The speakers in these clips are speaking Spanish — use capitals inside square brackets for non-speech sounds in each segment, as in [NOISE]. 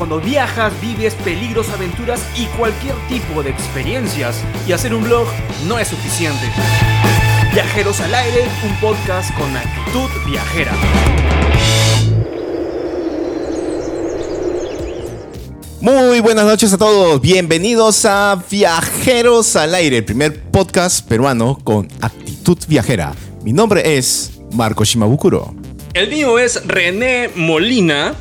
cuando viajas, vives peligros, aventuras y cualquier tipo de experiencias. Y hacer un blog no es suficiente. Viajeros al aire, un podcast con actitud viajera. Muy buenas noches a todos, bienvenidos a Viajeros al Aire, el primer podcast peruano con actitud viajera. Mi nombre es Marco Shimabukuro. El mío es René Molina.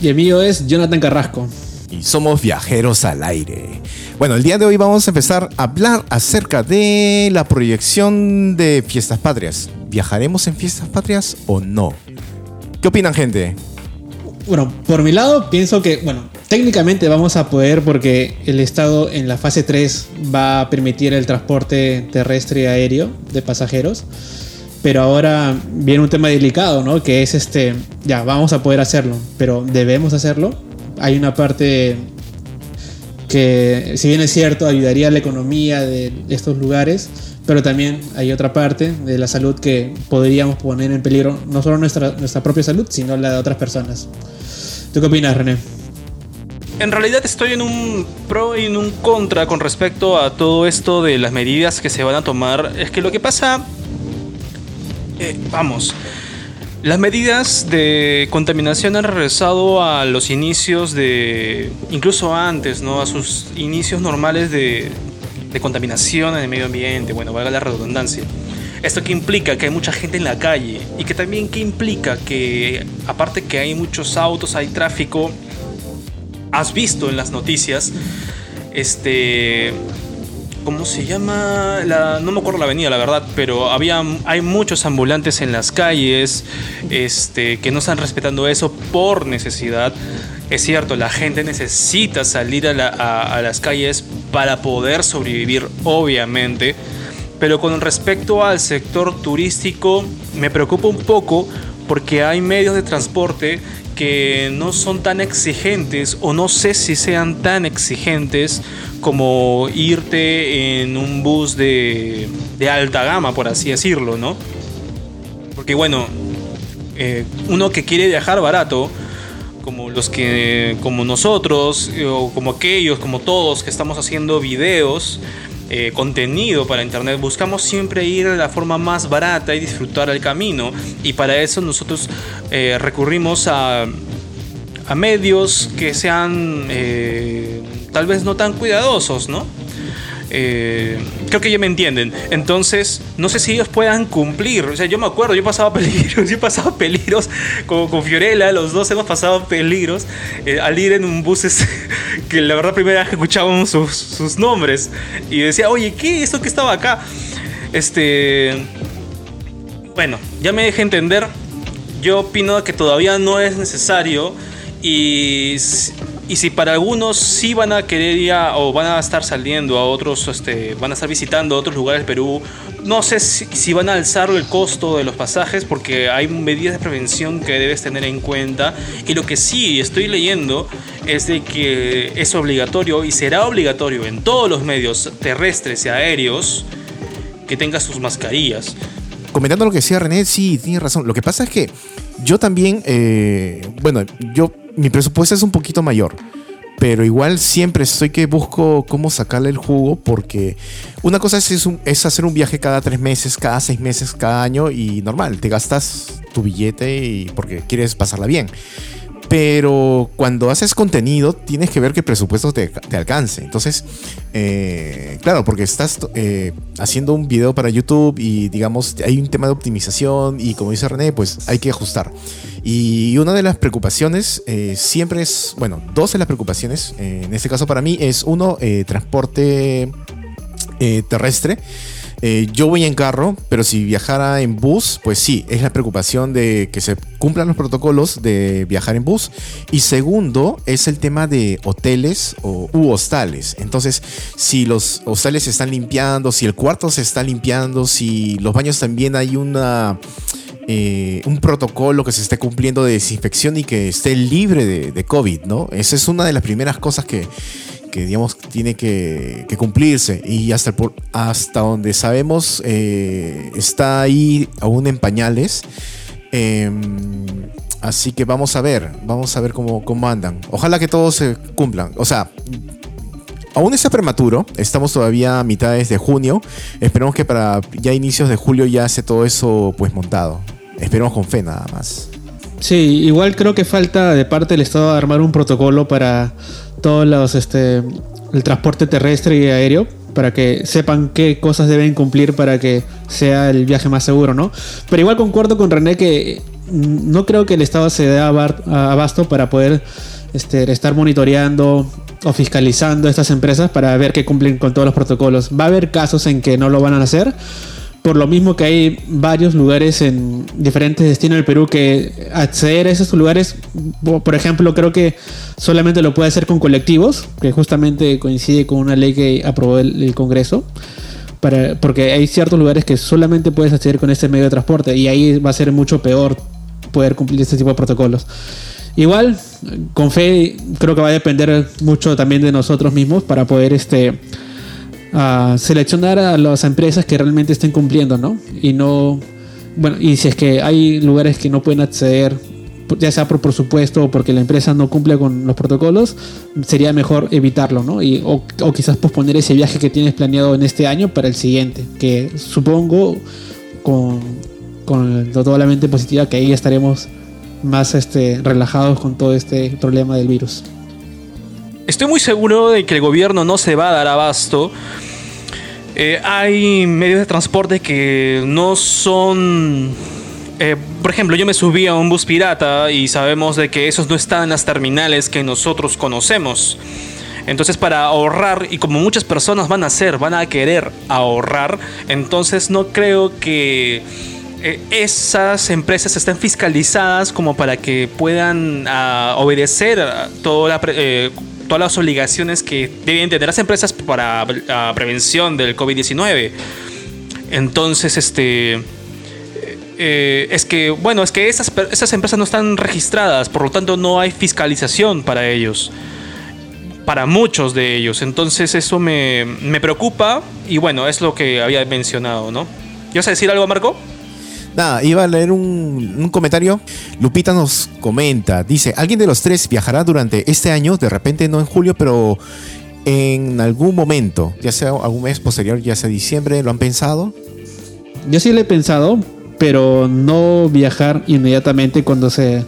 Y el mío es Jonathan Carrasco. Y somos Viajeros al Aire. Bueno, el día de hoy vamos a empezar a hablar acerca de la proyección de Fiestas Patrias. ¿Viajaremos en Fiestas Patrias o no? ¿Qué opinan, gente? Bueno, por mi lado pienso que, bueno, técnicamente vamos a poder porque el Estado en la fase 3 va a permitir el transporte terrestre y aéreo de pasajeros. Pero ahora viene un tema delicado, ¿no? Que es este, ya, vamos a poder hacerlo, pero debemos hacerlo. Hay una parte que, si bien es cierto, ayudaría a la economía de estos lugares, pero también hay otra parte de la salud que podríamos poner en peligro no solo nuestra, nuestra propia salud, sino la de otras personas. ¿Tú qué opinas, René? En realidad estoy en un pro y en un contra con respecto a todo esto de las medidas que se van a tomar. Es que lo que pasa, vamos, las medidas de contaminación han regresado a los inicios de, incluso antes, ¿no? A sus inicios normales de, de contaminación en el medio ambiente, bueno, valga la redundancia. ¿Esto que implica? Que hay mucha gente en la calle y que también que implica que aparte que hay muchos autos, hay tráfico, has visto en las noticias, este, ¿cómo se llama? La, no me acuerdo la avenida, la verdad, pero había, hay muchos ambulantes en las calles este, que no están respetando eso por necesidad. Es cierto, la gente necesita salir a, a las calles para poder sobrevivir, obviamente. Pero con respecto al sector turístico, me preocupa un poco porque hay medios de transporte que no son tan exigentes o no sé si sean tan exigentes como irte en un bus de, alta gama, por así decirlo, ¿no? Porque bueno, eh, uno que quiere viajar barato, como los que, como nosotros, o como aquellos, como todos que estamos haciendo videos, eh, contenido para internet, buscamos siempre ir de la forma más barata y disfrutar el camino. Y para eso nosotros eh, recurrimos a, medios que sean eh, tal vez no tan cuidadosos, ¿no? Eh, creo que ya me entienden. Entonces, no sé si ellos puedan cumplir. O sea, yo me acuerdo, yo pasaba [LAUGHS] peligros, yo he pasado peligros con, con Fiorella, los dos hemos pasado peligros eh, al ir en un bus [LAUGHS] que la verdad primera vez que escuchábamos sus, sus, nombres y decía, oye, ¿qué? ¿Esto que estaba acá? Este... Bueno, ya me dejé entender. Yo opino que todavía no es necesario y y si para algunos sí van a querer ir o van a estar saliendo a otros, este, van a estar visitando otros lugares de Perú, no sé si, si, van a alzar el costo de los pasajes porque hay medidas de prevención que debes tener en cuenta. Y lo que sí estoy leyendo es de que es obligatorio y será obligatorio en todos los medios terrestres y aéreos que tengas sus mascarillas. Comentando lo que decía René, sí, tiene razón. Lo que pasa es que yo también, eh, bueno, yo mi presupuesto es un poquito mayor. Pero igual siempre estoy que busco cómo sacarle el jugo porque una cosa es, es, hacer un viaje cada tres meses, cada seis meses, cada año y normal, te gastas tu billete y porque quieres pasarla bien. Pero cuando haces contenido, tienes que ver el presupuesto te, te alcance. Entonces, eh, claro, porque estás eh, haciendo un video para YouTube y digamos, hay un tema de optimización y como dice René, pues hay que ajustar. Y una de las preocupaciones eh, siempre es, bueno, dos de las preocupaciones, eh, en este caso para mí, es uno, eh, transporte eh, terrestre. Eh, yo voy en carro, pero si viajara en bus, pues sí, es la preocupación de que se cumplan los protocolos de viajar en bus. Y segundo, es el tema de hoteles o, u hostales. Entonces, si los hostales se están limpiando, si el cuarto se está limpiando, si los baños también hay una... Eh, un protocolo que se esté cumpliendo de desinfección y que esté libre de, de COVID, ¿no? Esa es una de las primeras cosas que, que digamos tiene que, cumplirse y hasta, por, hasta donde sabemos eh, está ahí aún en pañales. Eh, Así que vamos a ver, vamos a ver cómo, cómo andan. Ojalá que todos se cumplan. O sea, aún está prematuro, estamos todavía a mitades de junio. Esperemos que para ya inicios de julio ya esté todo eso pues montado. Esperemos con fe nada más. Sí, igual creo que falta de parte del Estado armar un protocolo para todos los este el transporte terrestre y aéreo para que sepan qué cosas deben cumplir para que sea el viaje más seguro, ¿no? Pero igual concuerdo con René que mm, no creo que el Estado se dé abasto para poder este, estar monitoreando o fiscalizando estas empresas para ver que cumplen con todos los protocolos. Va a haber casos en que no lo van a hacer, por lo mismo que hay varios lugares en diferentes destinos del Perú que acceder a esos lugares, por ejemplo, creo que solamente lo puede hacer con colectivos, que justamente coincide con una ley que aprobó el, Congreso. Para, porque hay ciertos lugares que solamente puedes acceder con este medio de transporte y ahí va a ser mucho peor poder cumplir este tipo de protocolos. Igual, con fe, creo que va a depender mucho también de nosotros mismos para poder este, a seleccionar a las empresas que realmente estén cumpliendo, ¿no? Y no, bueno, y si es que hay lugares que no pueden acceder, ya sea por presupuesto o porque la empresa no cumple con los protocolos, sería mejor evitarlo, ¿no? Y, o, quizás posponer ese viaje que tienes planeado en este año para el siguiente, que supongo con, con toda la mente positiva que ahí estaremos más este, relajados con todo este problema del virus. Estoy muy seguro de que el gobierno no se va a dar abasto. Eh, hay medios de transporte que no son... Eh, por ejemplo, yo me subí a un bus pirata y sabemos de que esos no están en las terminales que nosotros conocemos. Entonces para ahorrar, y como muchas personas van a hacer, van a querer ahorrar, entonces no creo que eh, esas empresas estén fiscalizadas como para que puedan ah, obedecer toda la, todas las obligaciones que deben tener las empresas para la prevención del COVID-19. Entonces, este... Eh, es que, bueno, es que esas, esas empresas no están registradas, por lo tanto no hay fiscalización para ellos, para muchos de ellos. Entonces eso me, me preocupa y bueno, es lo que había mencionado, ¿no? ¿Ibas a decir algo, Marco? Nada, iba a leer un, comentario. Lupita nos comenta, dice, ¿alguien de los tres viajará durante este año? De repente no en julio, pero en algún momento, ya sea algún mes posterior, ya sea diciembre, ¿lo han pensado? Yo sí lo he pensado, pero no viajar inmediatamente cuando se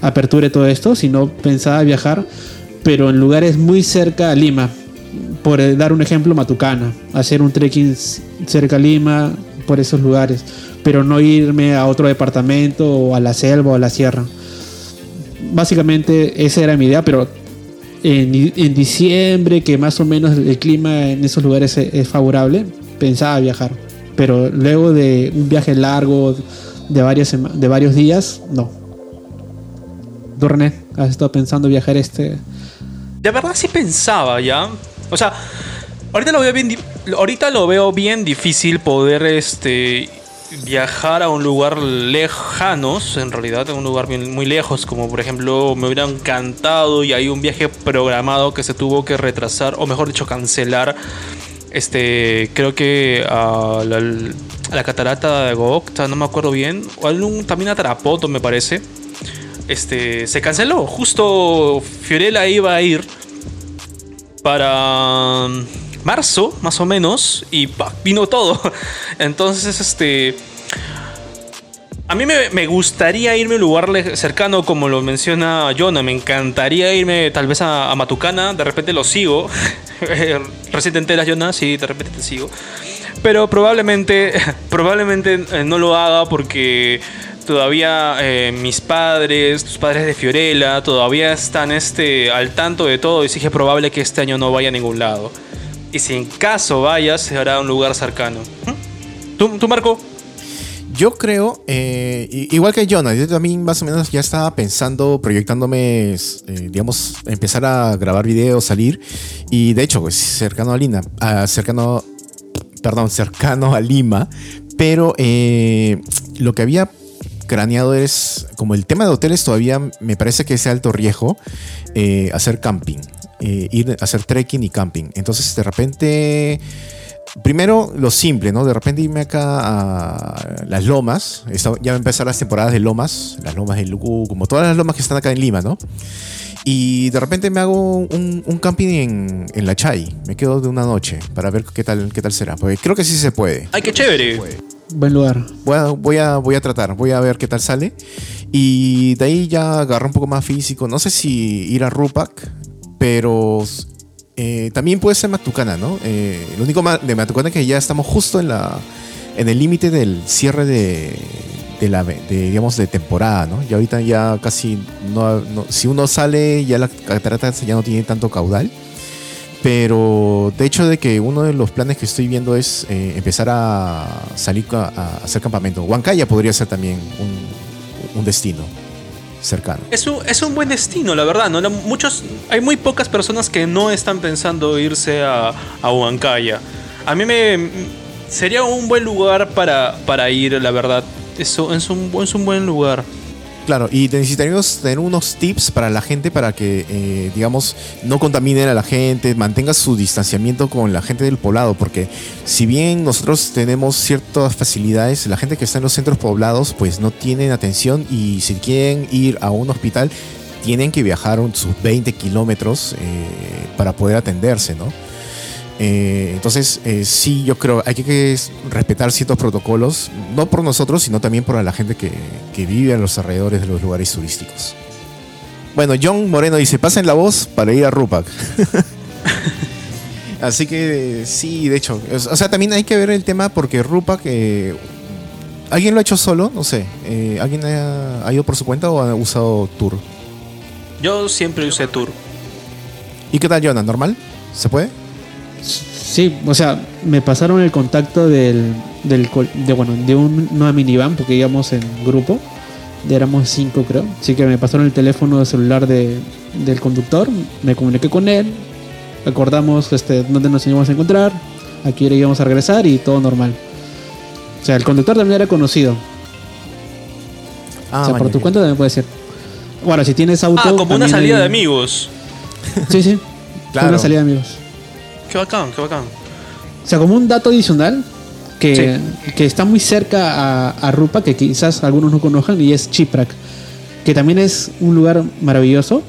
aperture todo esto, sino pensaba viajar, pero en lugares muy cerca a Lima. Por dar un ejemplo, Matucana, hacer un trekking cerca a Lima, por esos lugares pero no irme a otro departamento o a la selva o a la sierra. Básicamente esa era mi idea, pero en, diciembre, que más o menos el clima en esos lugares es, favorable, pensaba viajar. Pero luego de un viaje largo de, varios, de varios días, no. ¿Tú, has estado pensando viajar este...? De verdad sí pensaba, ¿ya? O sea, ahorita lo veo bien, ahorita lo veo bien difícil poder este, viajar a un lugar lejanos, en realidad a un lugar muy lejos, como por ejemplo me hubiera encantado y hay un viaje programado que se tuvo que retrasar, o mejor dicho, cancelar. Este, creo que a la, catarata de Gokta, no me acuerdo bien, o también a Tarapoto me parece. Este, se canceló. Justo Fiorella iba a ir para marzo, más o menos, y vino todo. [LAUGHS] Entonces, este... A mí me, gustaría irme a un lugar cercano, como lo menciona Jonah. Me encantaría irme tal vez a, Matucana. De repente lo sigo. [LAUGHS] Recién te Jonah. Sí, de repente te sigo. Pero probablemente, [LAUGHS] probablemente eh, no lo haga porque todavía eh, mis padres, tus padres de Fiorella, todavía están este, al tanto de todo. Y sí que es probable que este año no vaya a ningún lado. Y si en caso vayas, se hará un lugar cercano. ¿Mm? ¿Tú, Marco? Yo creo, eh, igual que Jonah, yo también más o menos ya estaba pensando, proyectándome, eh, digamos, empezar a grabar videos, salir. Y de hecho, pues cercano a Lima, cercano, perdón, cercano a Lima. Pero eh, lo que había craneado es, como el tema de hoteles todavía me parece que es alto riesgo, hacer camping. Eh, ir a hacer trekking y camping. Entonces, de repente, primero lo simple, ¿no? De repente irme acá a las lomas. Está- ya van a empezar las temporadas de lomas, las lomas del Lugu, como todas las lomas que están acá en Lima, ¿no? Y de repente me hago un, un camping en, en la Chay. Me quedo de una noche para ver qué tal, qué tal será. Porque creo que sí se puede. Ay, qué chévere. Buen lugar. Voy a, voy, a, voy a tratar, voy a ver qué tal sale. Y de ahí ya agarrar un poco más físico. No sé si ir a Rupak, pero eh, también puede ser Matucana, ¿no? Eh, lo único de Matucana es que ya estamos justo en, la, en el límite del cierre de, la digamos, de temporada, ¿no? Y ahorita ya casi no, Si uno sale, ya la catarata ya no tiene tanto caudal. Pero de hecho de que uno de los planes que estoy viendo es eh, empezar a salir a, hacer campamento. Huancaya podría ser también un destino Es un, es un buen destino, la verdad. ¿no? Muchos, hay muy pocas personas que no están pensando irse a, a Huancaya. A mí me sería un buen lugar para, para ir, la verdad. Eso es un, es un buen lugar. Claro, y necesitaríamos tener unos tips para la gente para que, eh, digamos, no contaminen a la gente, mantenga su distanciamiento con la gente del poblado, porque si bien nosotros tenemos ciertas facilidades, la gente que está en los centros poblados pues no tienen atención y si quieren ir a un hospital tienen que viajar sus 20 kilómetros eh, para poder atenderse, ¿no? Eh, entonces, eh, sí, yo creo hay que, que respetar ciertos protocolos, no por nosotros, sino también por la gente que, que vive en los alrededores de los lugares turísticos. Bueno, John Moreno dice, pasen la voz para ir a Rupak. [LAUGHS] Así que sí, de hecho, o sea, también hay que ver el tema porque Rupak, eh, ¿alguien lo ha hecho solo? No sé, eh, ¿alguien ha, ha ido por su cuenta o ha usado tour? Yo siempre usé tour. ¿Y qué tal, Jonah? ¿Normal? ¿Se puede? Sí, o sea, me pasaron el contacto del, del col- de, bueno, de un, una minivan, porque íbamos en grupo, de éramos cinco creo, así que me pasaron el teléfono celular de, del conductor, me comuniqué con él, acordamos este, dónde nos íbamos a encontrar, aquí íbamos a regresar y todo normal. O sea, el conductor también era conocido, Ah, o sea, por tu bien. cuenta también puede ser. Bueno, si tienes auto... Ah, como una salida hay- de amigos. Sí, sí, [LAUGHS] Claro. una salida de amigos. Qué bacán, qué bacán. O sea, como un dato adicional que, que está muy cerca a, a Rupa, que quizás algunos no conozcan, y es Chiprak, que también es un lugar maravilloso,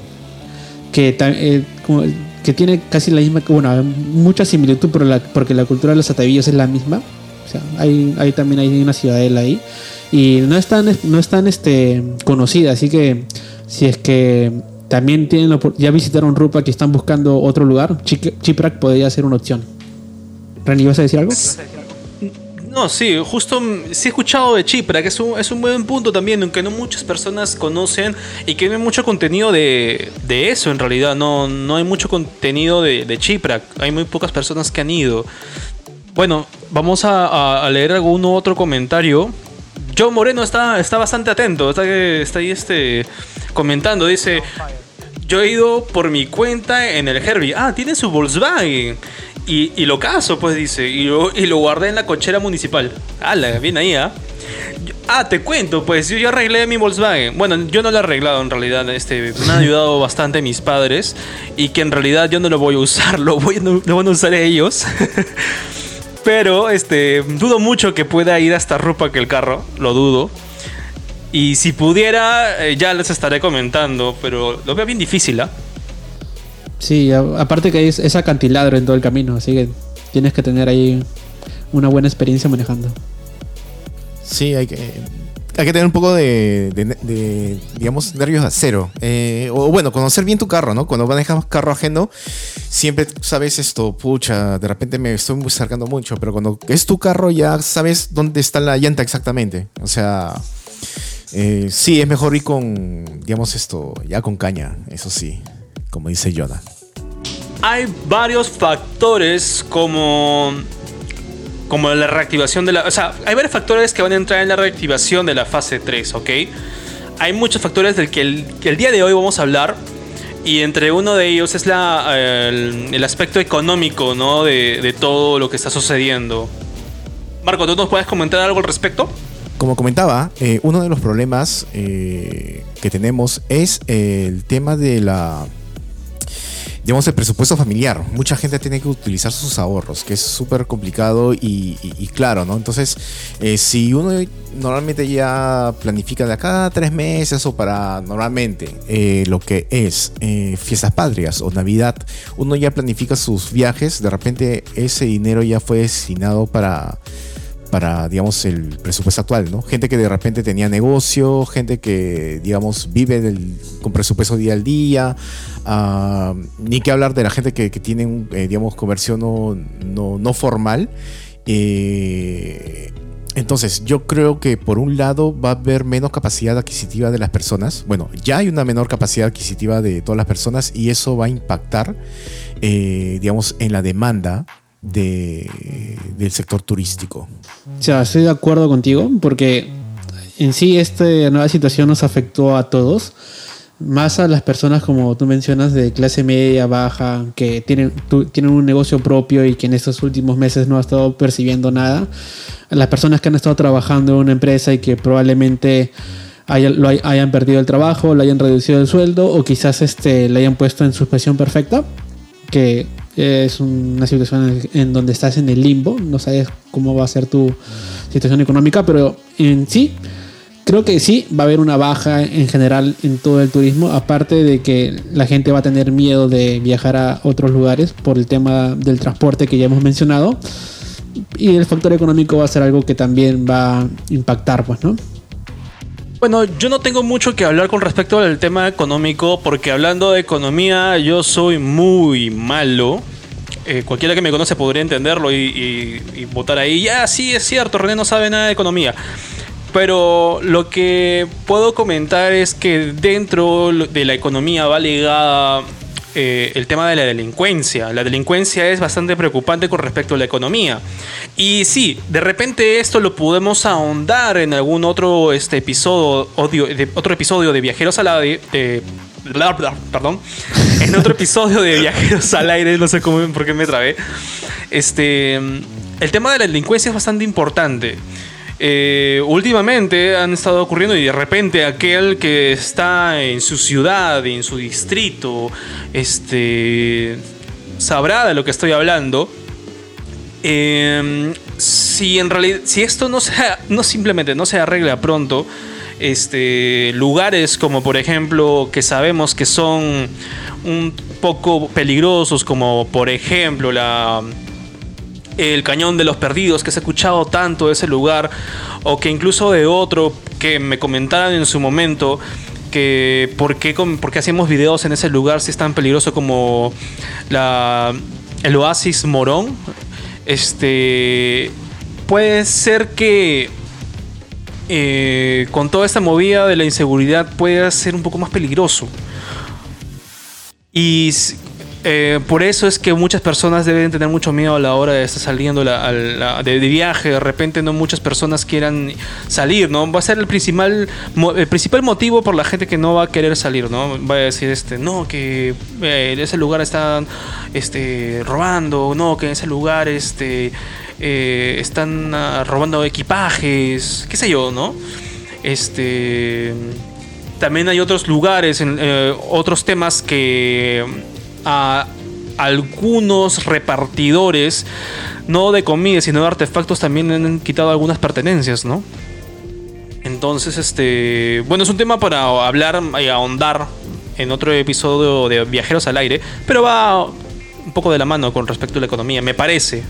que, eh, como- que tiene casi la misma, bueno, mucha similitud por la- porque la cultura de los atavillos es la misma. O sea, hay, hay también hay una ciudadela ahí. Y no es tan, no es tan este, conocida, así que si es que también tienen ya visitaron Rupa que están buscando otro lugar, Chiprak podría ser una opción. Rani, ¿vas a decir algo? No, sí, justo mm, sí he escuchado de Chipra, que es un, es un buen punto también, aunque no muchas personas conocen y que no hay mucho contenido de, de eso en realidad. No, no hay mucho contenido de, de hay muy pocas personas que han ido. Bueno, vamos a, a- a leer algún otro comentario. John Moreno está, está bastante atento, está, está ahí este, comentando, dice... Yo he ido por mi cuenta en el Herbie. Ah, tiene su Volkswagen. Y, lo caso, pues dice. Y lo, y guardé en la cochera municipal. ¡Hala! Bien ahí, ¿ah? Yo- Ah, te cuento, pues yo ya arreglé mi Volkswagen. Bueno, yo no lo he arreglado en realidad. Este, me han ayudado bastante mis padres. Y que en realidad yo no lo voy a usar, [LAUGHS] lo, voy, lo van a usar ellos. [LAUGHS] Pero este, dudo mucho que pueda ir hasta Rupa que el carro. Lo dudo. Y si pudiera, eh, ya les estaré comentando. Pero lo veo bien difícil, ¿ah? Sí, a- aparte que es, es acantilado en todo el camino, así que tienes que tener ahí una buena experiencia manejando. Sí, hay que, hay que tener un poco de, de- digamos, nervios de acero. Eh, o bueno, conocer bien tu carro, ¿no? Cuando manejas carro ajeno, siempre sabes esto, pucha, de repente me estoy muy acercando mucho, pero cuando es tu carro ya sabes dónde está la llanta exactamente. O sea, eh, sí, es mejor ir con, digamos, esto, ya con caña, eso sí, como dice Yoda. Hay varios factores como como la reactivación de la, o sea, hay varios factores que van a entrar en la reactivación de la fase 3, ¿ok? Hay muchos factores del que el, el día de hoy vamos a hablar y entre uno de ellos es la, el, el aspecto económico, ¿no? De, de todo lo que está sucediendo. Marco, ¿tú nos puedes comentar algo al respecto? Como comentaba, eh, uno de los problemas eh, que tenemos es el tema de la digamos, el presupuesto familiar. Mucha gente tiene que utilizar sus ahorros, que es súper complicado y, claro, ¿no? Entonces, eh, si uno normalmente ya planifica de acá tres meses o para normalmente eh, lo que es eh, fiestas patrias o Navidad, uno ya planifica sus viajes, de repente ese dinero ya fue destinado para para, digamos, el presupuesto actual, ¿no? Gente que de repente tenía negocio, gente que, digamos, vive con presupuesto día al día, ah, ni que hablar de la gente que, tiene, eh, digamos, comercio no, no, no formal. Eh, entonces, yo creo que por un lado va a haber menos capacidad adquisitiva de las personas. Bueno, ya hay una menor capacidad adquisitiva de todas las personas y eso va a impactar, eh, digamos, en la demanda de- del sector turístico. O sea, estoy de acuerdo contigo porque en sí esta nueva situación nos afectó a todos, más a las personas como tú mencionas de clase media, baja, que tienen, tienen un negocio propio y que en estos últimos meses no ha estado percibiendo nada, las personas que han estado trabajando en una empresa y que probablemente hayan perdido el trabajo, lo hayan reducido el sueldo o quizás este, le hayan puesto en suspensión perfecta, que es una situación en, donde estás en el limbo, no sabes cómo va a ser tu situación económica, pero en sí, creo que sí, va a haber una baja en general en todo el turismo, aparte de que la gente va a tener miedo de viajar a otros lugares por el tema del transporte que ya hemos mencionado, y el factor económico va a ser algo que también va a impactar, pues, ¿no? Bueno, yo no tengo mucho que hablar con respecto al tema económico, porque hablando de economía, yo soy muy malo. Eh, cualquiera que me conoce podría entenderlo y, y- y votar ahí. Ya, sí, es cierto, René no sabe nada de economía. Pero lo que puedo comentar es que dentro de la economía va ligada eh, el tema de la delincuencia. La delincuencia es bastante preocupante con respecto a la economía. Y sí, de repente esto lo podemos ahondar en algún otro este, episodio, odio- de, otro episodio de Viajeros al aire. perdón. En otro episodio de Viajeros al aire, no sé cómo, por qué me trabé. Este, el tema de la delincuencia es bastante importante. Eh, últimamente han estado ocurriendo y de repente aquel que está en su ciudad, en su distrito, este, sabrá de lo que estoy hablando. Eh, si en realidad, si esto no se, no simplemente no se arregla pronto, este, lugares como por ejemplo que sabemos que son un poco peligrosos, como por ejemplo la el cañón de los perdidos, que se ha escuchado tanto de ese lugar, o que incluso de otro que me comentaran en su momento que por qué, por qué hacemos videos en ese lugar si es tan peligroso como la, el oasis Morón. Este puede ser que eh, con toda esta movida de la inseguridad pueda ser un poco más peligroso. Y eh, por eso es que muchas personas deben tener mucho miedo a la hora de estar saliendo de, viaje. De repente no muchas personas quieran salir, ¿no? Va a ser el principal, el principal motivo por la gente que no va a querer salir, ¿no? Va a decir, este, no, que eh, en ese lugar están este, robando, no, que en ese lugar este, eh, están ah, robando equipajes, qué sé yo, ¿no? Este también hay otros lugares, eh, otros temas que a algunos repartidores, no de comida, sino de artefactos, también han quitado algunas pertenencias, ¿no? Entonces, este, bueno, es un tema para hablar y ahondar en otro episodio de Viajeros al Aire, pero va un poco de la mano con respecto a la economía, me parece.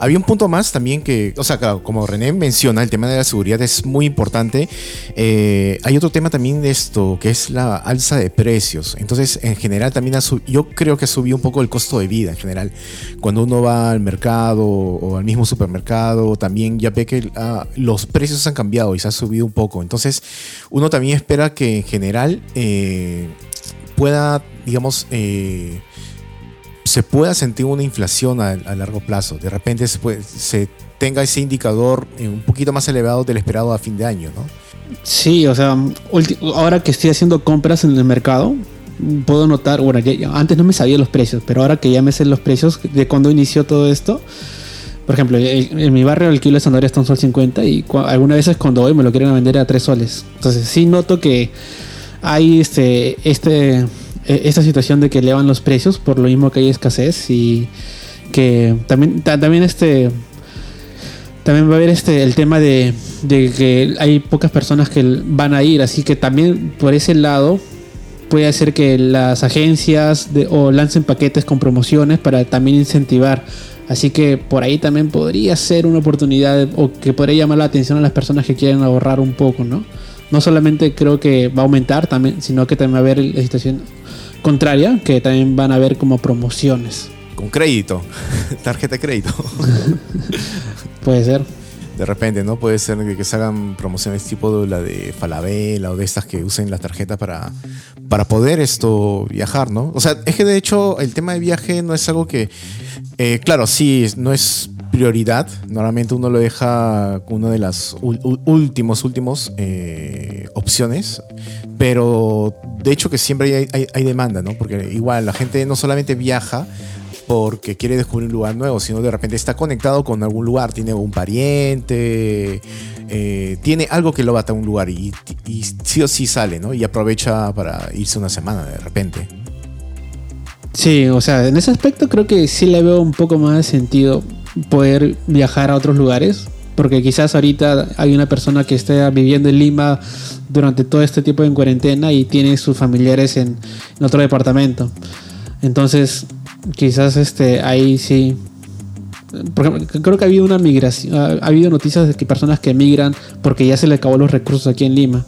Había un punto más también que, o sea, claro, como René menciona, el tema de la seguridad es muy importante. Eh, hay otro tema también de esto, que es la alza de precios. Entonces, en general también ha sub- yo creo que ha subido un poco el costo de vida en general. Cuando uno va al mercado o al mismo supermercado, también ya ve que ah, los precios han cambiado y se ha subido un poco. Entonces, uno también espera que en general eh, pueda, digamos, eh, se pueda sentir una inflación a, largo plazo. De repente se, tenga ese indicador un poquito más elevado del esperado a fin de año, ¿no? Sí, o sea, ahora que estoy haciendo compras en el mercado, puedo notar, bueno, antes no me sabía los precios, pero ahora que ya me sé los precios de cuando inició todo esto, por ejemplo, en mi barrio el kilo de zanahoria está un sol 50 y algunas veces cuando voy me lo quieren vender a 3 soles. Entonces sí noto que hay este, este, esta situación de que elevan los precios por lo mismo que hay escasez y que también, también este también va a haber este el tema de, que hay pocas personas que van a ir, así que también por ese lado puede hacer que las agencias o lancen paquetes con promociones para también incentivar. Así que por ahí también podría ser una oportunidad o que podría llamar la atención a las personas que quieren ahorrar un poco, ¿no? No solamente creo que va a aumentar, también, sino que también va a haber la situación contraria, que también van a haber como promociones. Con crédito, [LAUGHS] tarjeta de crédito. [LAUGHS] Puede ser. De repente, ¿no? Puede ser que, se hagan promociones tipo la de Falabella o de estas que usen las tarjetas para, para poder esto viajar, ¿no? O sea, es que de hecho el tema de viaje no es algo que, eh, claro, sí, no es prioridad. Normalmente uno lo deja una de las últimos, últimos eh, opciones. Pero de hecho que siempre hay, demanda, ¿no? Porque igual la gente no solamente viaja porque quiere descubrir un lugar nuevo, sino de repente está conectado con algún lugar, tiene un pariente, eh, tiene algo que lo bata a un lugar y, sí o sí sale, ¿no? Y aprovecha para irse una semana de repente. Sí, o sea, en ese aspecto creo que sí le veo un poco más de sentido poder viajar a otros lugares, porque quizás ahorita hay una persona que esté viviendo en Lima durante todo este tiempo en cuarentena y tiene sus familiares en, otro departamento. Entonces, quizás este ahí sí porque creo que ha habido una migración ha, habido noticias de que personas que emigran porque ya se le acabó los recursos aquí en Lima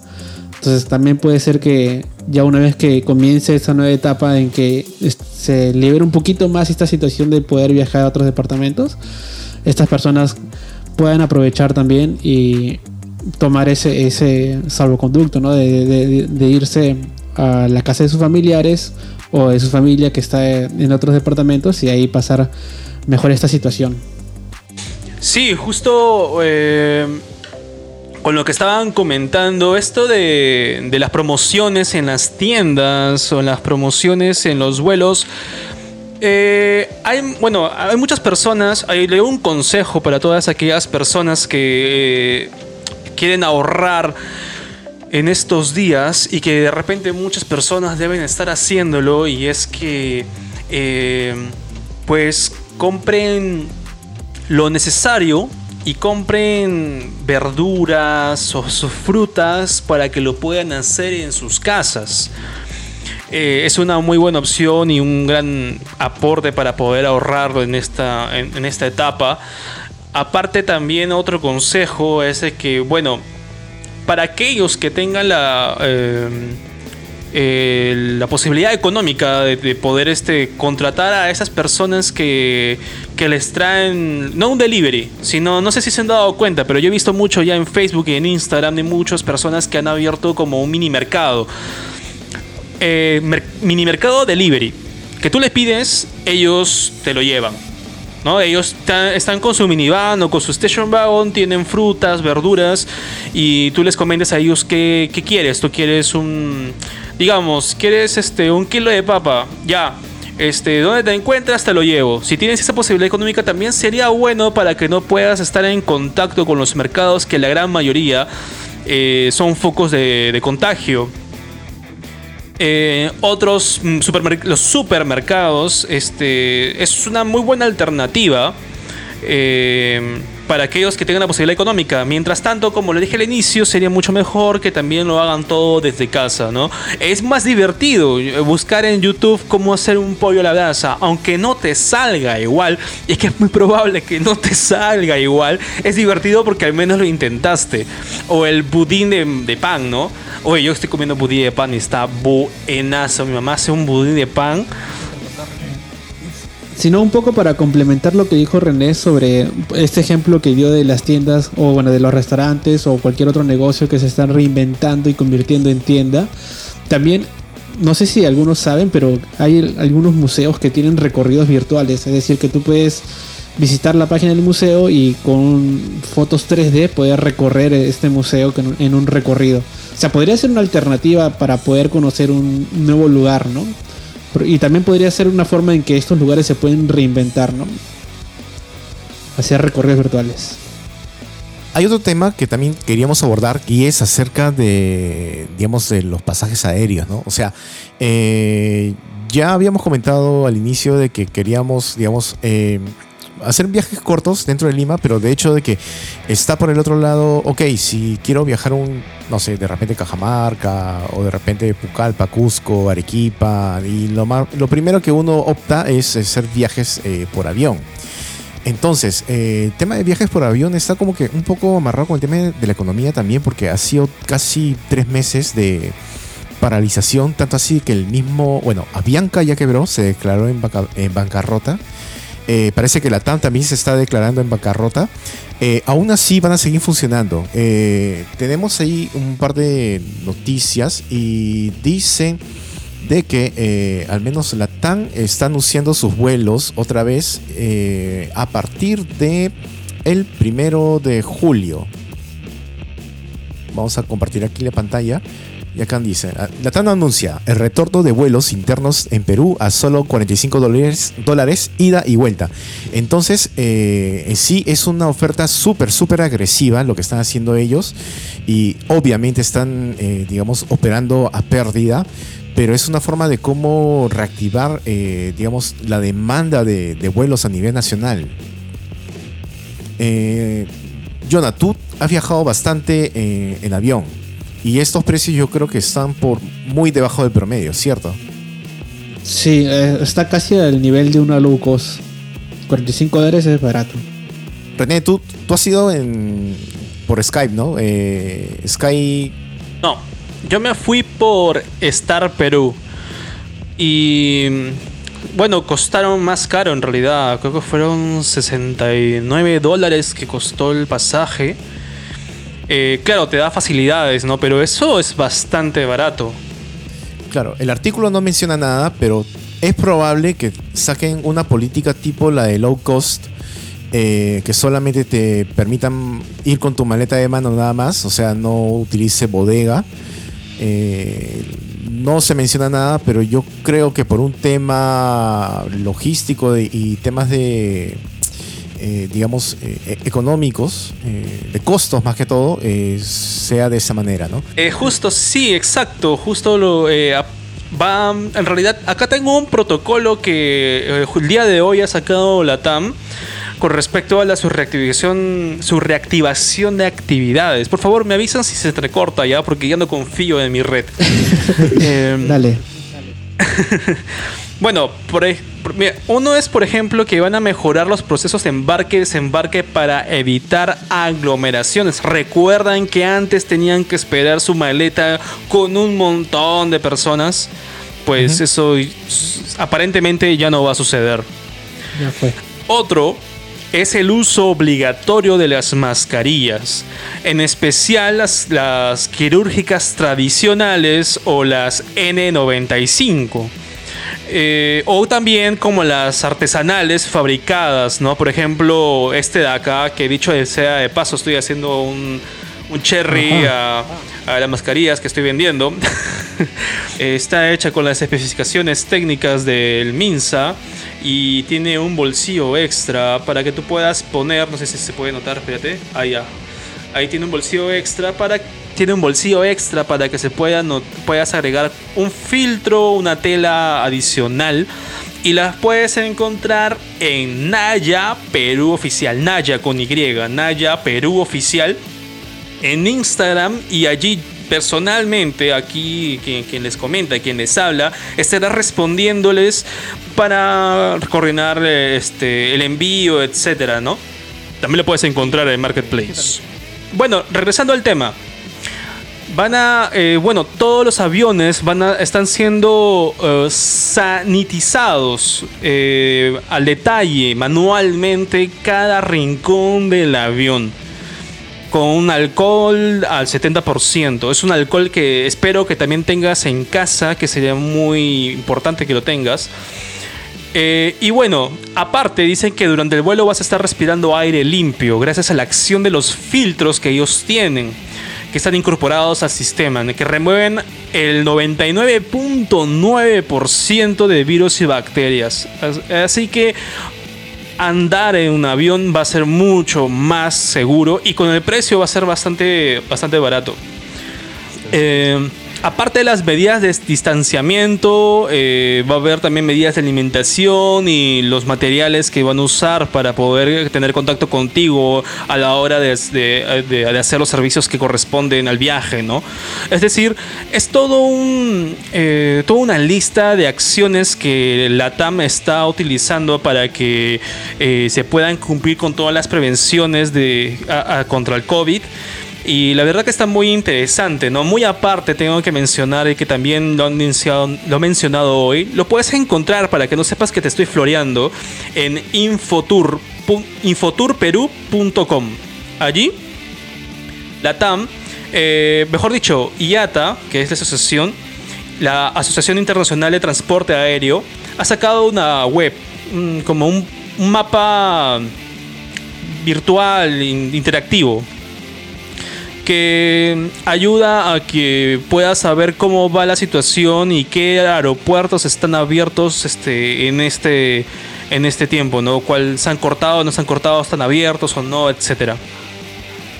entonces también puede ser que ya una vez que comience esta nueva etapa en que se libere un poquito más esta situación de poder viajar a otros departamentos estas personas puedan aprovechar también y tomar ese, ese salvoconducto ¿no? de, de irse a la casa de sus familiares o de su familia que está en otros departamentos y ahí pasar mejor esta situación. Sí, justo eh, con lo que estaban comentando, esto de, las promociones en las tiendas o las promociones en los vuelos. Eh, hay, bueno, hay muchas personas, hay un consejo para todas aquellas personas que eh, quieren ahorrar en estos días y que de repente muchas personas deben estar haciéndolo y es que eh, pues compren lo necesario y compren verduras o frutas para que lo puedan hacer en sus casas. Eh, es una muy buena opción y un gran aporte para poder ahorrarlo en esta, en esta etapa. Aparte también otro consejo es que, bueno, para aquellos que tengan la, eh, eh, la posibilidad económica de, poder este, contratar a esas personas que, que, les traen, no un delivery, sino, no sé si se han dado cuenta, pero yo he visto mucho ya en Facebook y en Instagram de muchas personas que han abierto como un mini mercado. Eh, mini mercado delivery, que tú les pides, ellos te lo llevan ¿no? Ellos están con su minivan o con su station wagon, tienen frutas, verduras y tú les comentas a ellos qué, quieres. Tú quieres un, digamos, quieres este, un kilo de papa, ya. Este, ¿Dónde te encuentras? Te lo llevo. Si tienes esa posibilidad económica, también sería bueno para que no puedas estar en contacto con los mercados, que la gran mayoría eh, son focos de contagio. Eh, otros mm, los supermercados este, es una muy buena alternativa eh, para aquellos que tengan la posibilidad económica. Mientras tanto, como le dije al inicio, sería mucho mejor que también lo hagan todo desde casa, ¿no? Es más divertido buscar en YouTube cómo hacer un pollo a la brasa, aunque no te salga igual, y es que es muy probable que no te salga igual, es divertido porque al menos lo intentaste. O el budín de, de pan, ¿no? Oye, yo estoy comiendo budín de pan y está buenazo. Mi mamá hace un budín de pan sino un poco para complementar lo que dijo René sobre este ejemplo que dio de las tiendas o bueno de los restaurantes o cualquier otro negocio que se están reinventando y convirtiendo en tienda. También no sé si algunos saben, pero hay algunos museos que tienen recorridos virtuales, es decir, que tú puedes visitar la página del museo y con fotos 3D poder recorrer este museo en un recorrido. O sea, podría ser una alternativa para poder conocer un nuevo lugar, ¿no? Y también podría ser una forma en que estos lugares se pueden reinventar, ¿no? Hacer recorridos virtuales. hay otro tema que también queríamos abordar y es acerca de, digamos, de los pasajes aéreos, ¿no? O sea, eh, ya habíamos comentado al inicio de que queríamos, digamos, eh, hacer viajes cortos dentro de Lima, pero de hecho de que está por el otro lado, ok, si quiero viajar un, no sé, de repente Cajamarca o de repente Pucallpa, Cusco, Arequipa, y lo, más, lo primero que uno opta es hacer viajes eh, por avión. Entonces, eh, el tema de viajes por avión está como que un poco amarrado con el tema de la economía también, porque ha sido casi tres meses de paralización, tanto así que el mismo, bueno, Avianca ya quebró, se declaró en, en bancarrota. Eh, parece que la TAM también se está declarando en bancarrota. Eh, aún así van a seguir funcionando. tenemos ahí un par de noticias y dicen de que eh, al menos la TAN está anunciando sus vuelos otra vez eh, a partir de el primero de julio. Vamos a compartir aquí la pantalla. Y acá dice, ah, la TAN anuncia el retorno de vuelos internos en Perú a solo 45 dólares, dólares ida y vuelta. Entonces, eh, sí es una oferta súper, súper agresiva lo que están haciendo ellos. Y obviamente están, digamos, operando a pérdida pero es una forma de cómo reactivar, eh, digamos, la demanda de, vuelos a nivel nacional. Eh, Jonah, tú has viajado bastante eh, en avión y estos precios yo creo que están por muy debajo del promedio, ¿cierto? Sí, está casi al nivel de una low cost. 45 dólares es barato. René, tú, tú has ido en, por Skype, ¿no? Sky... No, yo me fui por Star Perú. Y bueno, costaron más caro en realidad. Creo que fueron 69 dólares que costó el pasaje. Eh, claro, te da facilidades, ¿no? Pero eso es bastante barato. Claro, el artículo no menciona nada, pero es probable que saquen una política tipo la de low cost. Eh, que solamente te permitan ir con tu maleta de mano nada más, o sea, no utilice bodega eh, no se menciona nada, pero yo creo que por un tema logístico y temas de, eh, digamos, eh, económicos, de costos más que todo, sea de esa manera, ¿no? justo, sí, exacto, justo lo... va, en realidad, acá tengo un protocolo que el día de hoy ha sacado la TAM con respecto a la su reactivación, su reactivación de actividades. Por favor, me avisan si se entrecorta ya, porque ya no confío en mi red. [LAUGHS] Em, Dale. [LAUGHS] bueno, por, uno es, por ejemplo, que van a mejorar los procesos de embarque y desembarque para evitar aglomeraciones. Recuerdan que antes tenían que esperar su maleta con un montón de personas. Pues eso aparentemente ya no va a suceder. Ya fue. Otro es el uso obligatorio de las mascarillas, en especial las, quirúrgicas tradicionales o las N95. Eh, o también como las artesanales fabricadas, ¿no? Por ejemplo, este de acá, que dicho sea de paso, estoy haciendo un, cherry a, a, las mascarillas que estoy vendiendo. [LAUGHS] Está hecha con las especificaciones técnicas del Minsa y tiene un bolsillo extra para que tú puedas poner, no sé si se puede notar, espérate, ahí ya. Ahí tiene un bolsillo extra para tiene un bolsillo extra para que se pueda no, puedas agregar un filtro, una tela adicional y las puedes encontrar en Naya Perú oficial, Naya con Y, Naya Perú oficial en Instagram y allí personalmente aquí quien, les comenta, quien les habla, estará respondiéndoles para coordinar este, el envío, etcétera, ¿no? También lo puedes encontrar en Marketplace. Bueno, regresando al tema. Van a, eh, bueno, todos los aviones van a, están siendo eh, sanitizados eh, al detalle, manualmente, cada rincón del avión con un alcohol al 70%. Es un alcohol que espero que también tengas en casa, que sería muy importante que lo tengas. Y bueno, aparte dicen que durante el vuelo vas a estar respirando aire limpio gracias a la acción de los filtros que ellos tienen, que están incorporados al sistema, que remueven el 99.9% de virus y bacterias. Así que andar en un avión va a ser mucho más seguro y con el precio va a ser bastante, bastante barato. Eh, aparte de las medidas de distanciamiento, eh, va a haber también medidas de alimentación y los materiales que van a usar para poder tener contacto contigo a la hora de, hacer los servicios que corresponden al viaje, ¿no? Es decir, es todo un, eh, toda una lista de acciones que la TAM está utilizando para que eh, se puedan cumplir con todas las prevenciones de, contra el COVID. Y la verdad que está muy interesante, ¿no? Muy aparte tengo que mencionar que también lo han lo he mencionado hoy, lo puedes encontrar para que no sepas que te estoy floreando en infotour. Allí, la TAM, eh, mejor dicho, IATA, que es la asociación, la Asociación Internacional de Transporte Aéreo, ha sacado una web, como un mapa virtual, interactivo, que ayuda a que puedas saber cómo va la situación y qué aeropuertos están abiertos este, en, este, en este tiempo, ¿no? ¿Cuál se han cortado, no se han cortado, están abiertos o no, etcétera.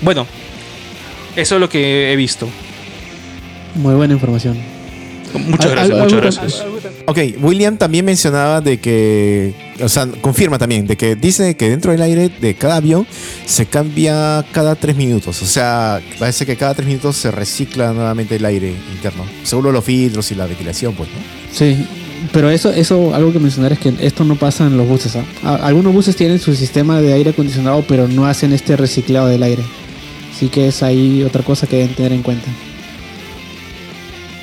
Bueno, eso es lo que he visto. Muy buena información. Muchas gracias, muchas gracias. Ok, William también mencionaba de que, o sea, confirma también, de que dice que dentro del aire de cada avión se cambia cada tres minutos. O sea, parece que cada tres minutos se recicla nuevamente el aire interno. Seguro los filtros y la ventilación, pues, ¿no? Sí, pero eso, eso, algo que mencionar es que esto no pasa en los buses. ¿ah? Algunos buses tienen su sistema de aire acondicionado, pero no hacen este reciclado del aire. Así que es ahí otra cosa que deben tener en cuenta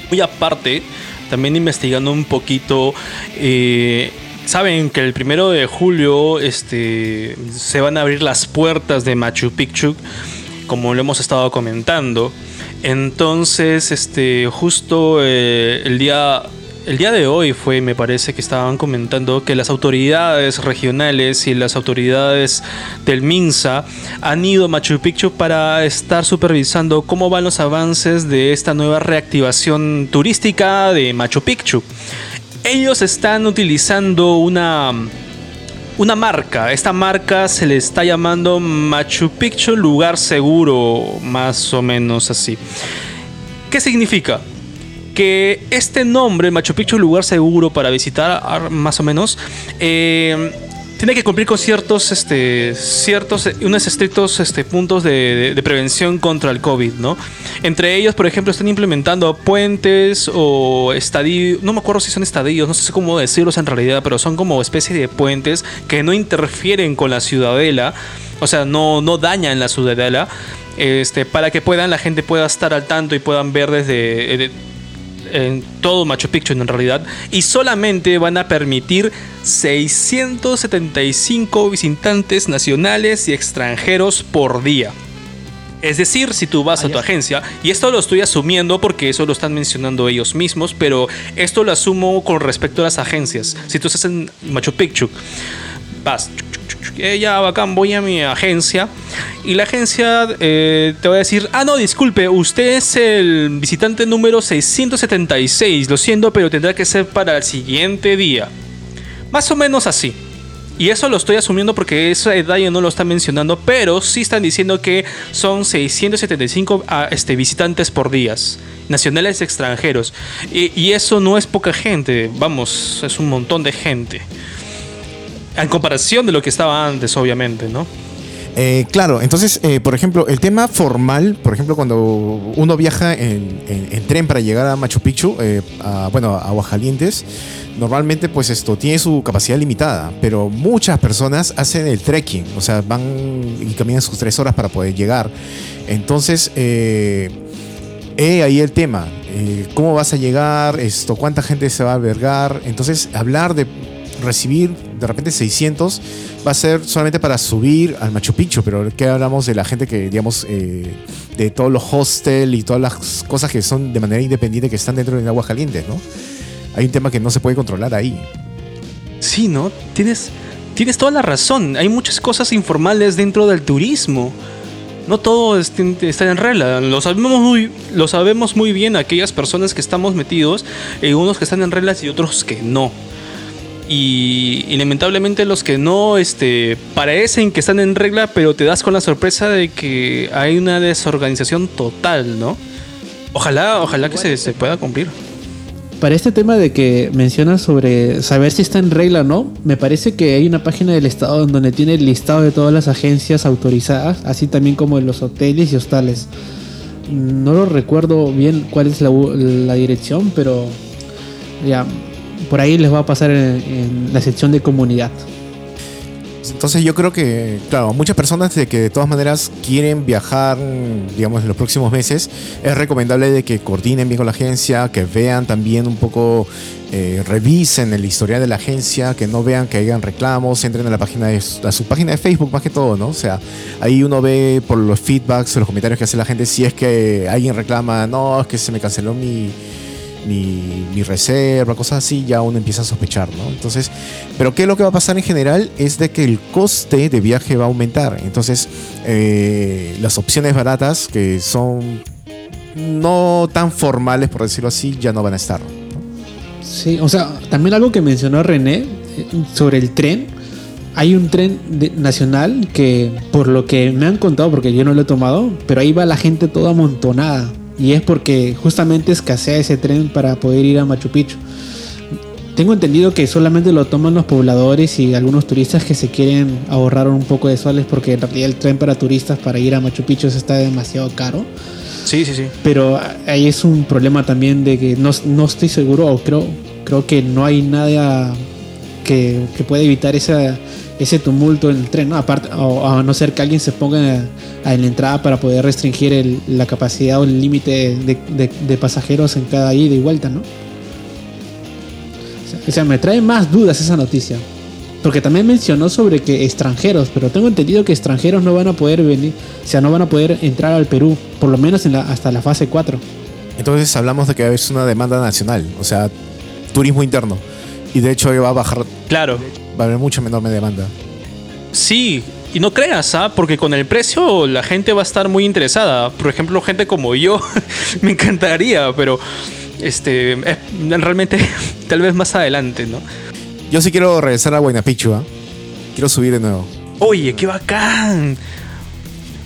muy aparte, también investigando un poquito, eh, saben que el primero de julio este, se van a abrir las puertas de Machu Picchu, como lo hemos estado comentando. Entonces, este, justo eh, el día el día de hoy fue, me parece que estaban comentando que las autoridades regionales y las autoridades del MINSA han ido a Machu Picchu para estar supervisando cómo van los avances de esta nueva reactivación turística de Machu Picchu. Ellos están utilizando una una marca. Esta marca se le está llamando Machu Picchu Lugar Seguro, más o menos así. ¿Qué significa? Que este nombre, Machu Picchu, lugar seguro para visitar, más o menos, eh, tiene que cumplir con ciertos, este, ciertos, unos estrictos este, puntos de, prevención contra el COVID, ¿no? Entre ellos, por ejemplo, están implementando puentes o estadios, no me acuerdo si son estadios, no sé cómo decirlos en realidad, pero son como especie de puentes que no interfieren con la ciudadela, o sea, no, no dañan la ciudadela, este, para que puedan, la gente pueda estar al tanto y puedan ver desde en todo Machu Picchu en realidad, y solamente van a permitir 675 visitantes nacionales y extranjeros por día. Es decir, si tú vas a tu agencia, y esto lo estoy asumiendo porque eso lo están mencionando ellos mismos, pero esto lo asumo con respecto a las agencias. Si tú estás en Machu Picchu, vas, ya bacán, voy a mi agencia y la agencia eh, te va a decir, ah, no, disculpe, usted es el visitante número 676, lo siento, pero tendrá que ser para el siguiente día. Más o menos así. Y eso lo estoy asumiendo porque esa detalle no lo está mencionando, pero sí están diciendo que son 675 ah, este, visitantes por día, nacionales extranjeros. y eso no es poca gente, vamos, es un montón de gente. En comparación de lo que estaba antes, obviamente, ¿no? Eh, claro, entonces, eh, por ejemplo, el tema formal, por ejemplo, cuando uno viaja en, tren para llegar a Machu Picchu, eh, bueno, a Aguascalientes, normalmente pues esto tiene su capacidad limitada, pero muchas personas hacen el trekking, o sea, van y caminan sus tres horas para poder llegar. Entonces, eh, ahí el tema, ¿cómo vas a llegar? Esto, ¿Cuánta gente se va a albergar? Entonces, hablar de recibir de repente 600 va a ser solamente para subir al Machu Picchu, pero ¿qué hablamos de la gente que, digamos, eh, de todos los hostels y todas las cosas que son de manera independiente que están dentro de agua caliente, ¿no? Hay un tema que no se puede controlar ahí. Sí, ¿no? Tienes, tienes toda la razón. Hay muchas cosas informales dentro del turismo. No todo está en regla. Lo sabemos, muy, lo sabemos muy bien aquellas personas que estamos metidos, y unos que están en reglas y otros que no. Y, y lamentablemente los que no este, parecen que están en regla, pero te das con la sorpresa de que hay una desorganización total, ¿no? Ojalá, ojalá que se, se pueda cumplir. Para este tema de que mencionas sobre saber si está en regla o no, me parece que hay una página del Estado donde tiene el listado de todas las agencias autorizadas, así también como de los hoteles y hostales. No lo recuerdo bien cuál es la, la dirección, pero ya por ahí les va a pasar en, la sección de comunidad. Entonces yo creo que, claro, muchas personas de que de todas maneras quieren viajar, digamos, en los próximos meses, es recomendable de que coordinen bien con la agencia, que vean también un poco, eh, revisen el historial de la agencia, que no vean que hayan reclamos, entren a la página de, a su página de Facebook más que todo, ¿no? O sea, ahí uno ve por los feedbacks los comentarios que hace la gente si es que alguien reclama, no, es que se me canceló mi mi, mi reserva, cosas así, ya uno empieza a sospechar, ¿no? Entonces, pero ¿qué es lo que va a pasar en general? Es de que el coste de viaje va a aumentar. Entonces, eh, las opciones baratas, que son no tan formales, por decirlo así, ya no van a estar. Sí, o sea, también algo que mencionó René eh, sobre el tren. Hay un tren nacional que, por lo que me han contado, porque yo no lo he tomado, pero ahí va la gente toda amontonada. Y es porque justamente escasea ese tren para poder ir a Machu Picchu. Tengo entendido que solamente lo toman los pobladores y algunos turistas que se quieren ahorrar un poco de soles porque en realidad el tren para turistas para ir a Machu Picchu está demasiado caro. Sí, sí, sí. Pero ahí es un problema también de que no, no estoy seguro o creo, creo que no hay nada que, que pueda evitar esa, ese tumulto en el tren, ¿no? Aparte, o, a no ser que alguien se ponga a- en la entrada para poder restringir el- la capacidad o el límite de, de- de pasajeros en cada ida y vuelta, ¿no? O sea, o sea, me trae más dudas esa noticia. Porque también mencionó sobre que extranjeros, pero tengo entendido que extranjeros no van a poder venir, o sea, no van a poder entrar al Perú, por lo menos en la, hasta la fase 4. Entonces hablamos de que es una demanda nacional, o sea, turismo interno. Y de hecho va a bajar, Claro. Va a haber mucha menor demanda. Sí, y no creas, ¿ah? Porque con el precio la gente va a estar muy interesada. Por ejemplo, gente como yo, [LAUGHS] me encantaría, pero este, eh, realmente [LAUGHS] tal vez más adelante, ¿no? Yo sí quiero regresar a Huayna Picchu, ¿ah? Quiero subir de nuevo. Oye, qué bacán.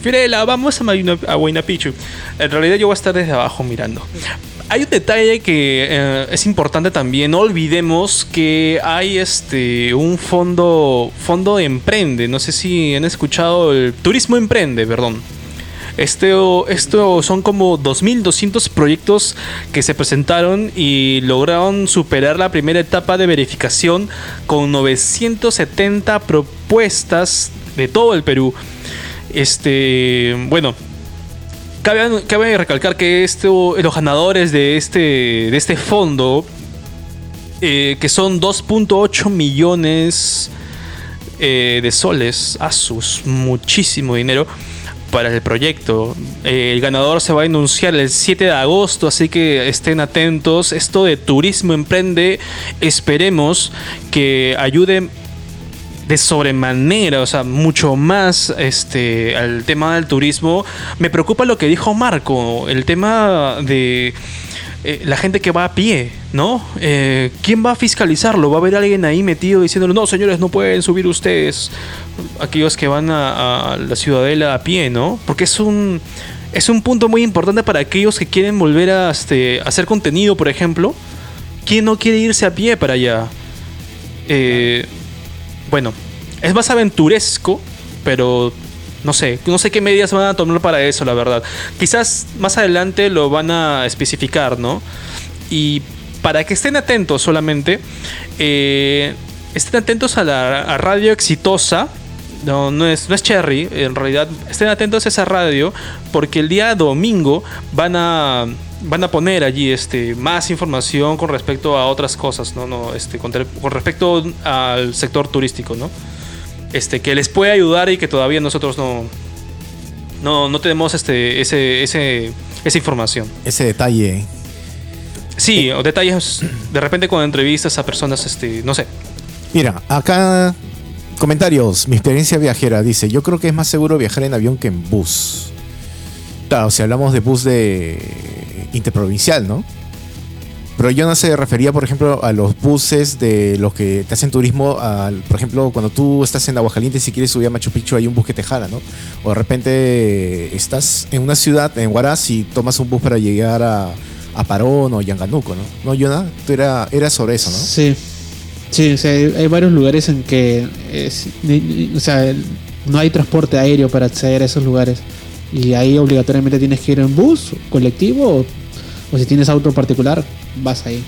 Firela, vamos a, Huayna Picchu. En realidad yo voy a estar desde abajo mirando. Hay un detalle que eh, es importante también. No olvidemos que hay este un fondo fondo de emprende. No sé si han escuchado el turismo emprende, perdón. Este, esto son como 2.200 proyectos que se presentaron y lograron superar la primera etapa de verificación con 970 propuestas de todo el Perú. Este, bueno, cabe, recalcar que esto, los ganadores de este, este fondo, eh, que son 2.8 millones eh, de soles, asus, muchísimo dinero para el proyecto. Eh, el ganador se va a anunciar el 7 de agosto, así que estén atentos. Esto de Turismo Emprende, esperemos que ayude de sobremanera, o sea, mucho más este, al tema del turismo. Me preocupa lo que dijo Marco, el tema de eh, la gente que va a pie, ¿no? Eh, ¿Quién va a fiscalizarlo? ¿Va a haber alguien ahí metido diciéndole, no, señores, no pueden subir ustedes? Aquellos que van a, a la ciudadela a pie, ¿no? Porque es un, es un punto muy importante para aquellos que quieren volver a este, hacer contenido, por ejemplo. ¿Quién no quiere irse a pie para allá? Eh, bueno, es más aventuresco, pero no sé, no sé qué medidas van a tomar para eso, la verdad. Quizás más adelante lo van a especificar, ¿no? Y para que estén atentos solamente, eh, estén atentos a la radio exitosa. No, no es, no es Cherry, en realidad estén atentos a esa radio porque el día domingo van a van a poner allí este más información con respecto a otras cosas, no, no, este con, con respecto al sector turístico, ¿no? Este que les puede ayudar y que todavía nosotros no no, no tenemos este ese, ese esa información. Ese detalle. Sí, o detalles de repente con entrevistas a personas este, no sé. Mira, acá comentarios. Mi experiencia viajera dice: Yo creo que es más seguro viajar en avión que en bus. Claro, si hablamos de bus de interprovincial, ¿no? Pero yo no se refería, por ejemplo, a los buses de los que te hacen turismo. por ejemplo, cuando tú estás en Aguascalientes y quieres subir a Machu Picchu, hay un bus que te jala, ¿no? O de repente estás en una ciudad, en Huaraz, y tomas un bus para llegar a, Parón o Yanganuco, ¿no? ¿No, Jonah? Tú era, era sobre eso, ¿no? Sí. Sí, o sea, hay, varios lugares en que o sea, no hay transporte aéreo para acceder a esos lugares. Y ahí obligatoriamente tienes que ir en bus, colectivo, o, o si tienes auto particular, vas ahí.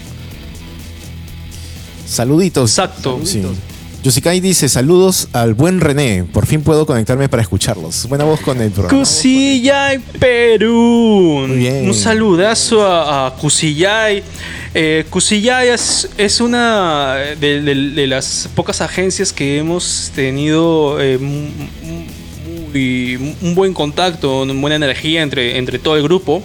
Saluditos. Exacto. Sí. Yosikai dice, saludos al buen René. Por fin puedo conectarme para escucharlos. Buena voz con el programa. Cusillay, Perú. Muy bien. Un saludazo a, a Cusillay. Eh, Cusillay es, es una de, de- de las pocas agencias que hemos tenido eh, muy- un buen contacto, una buena energía entre, entre todo el grupo.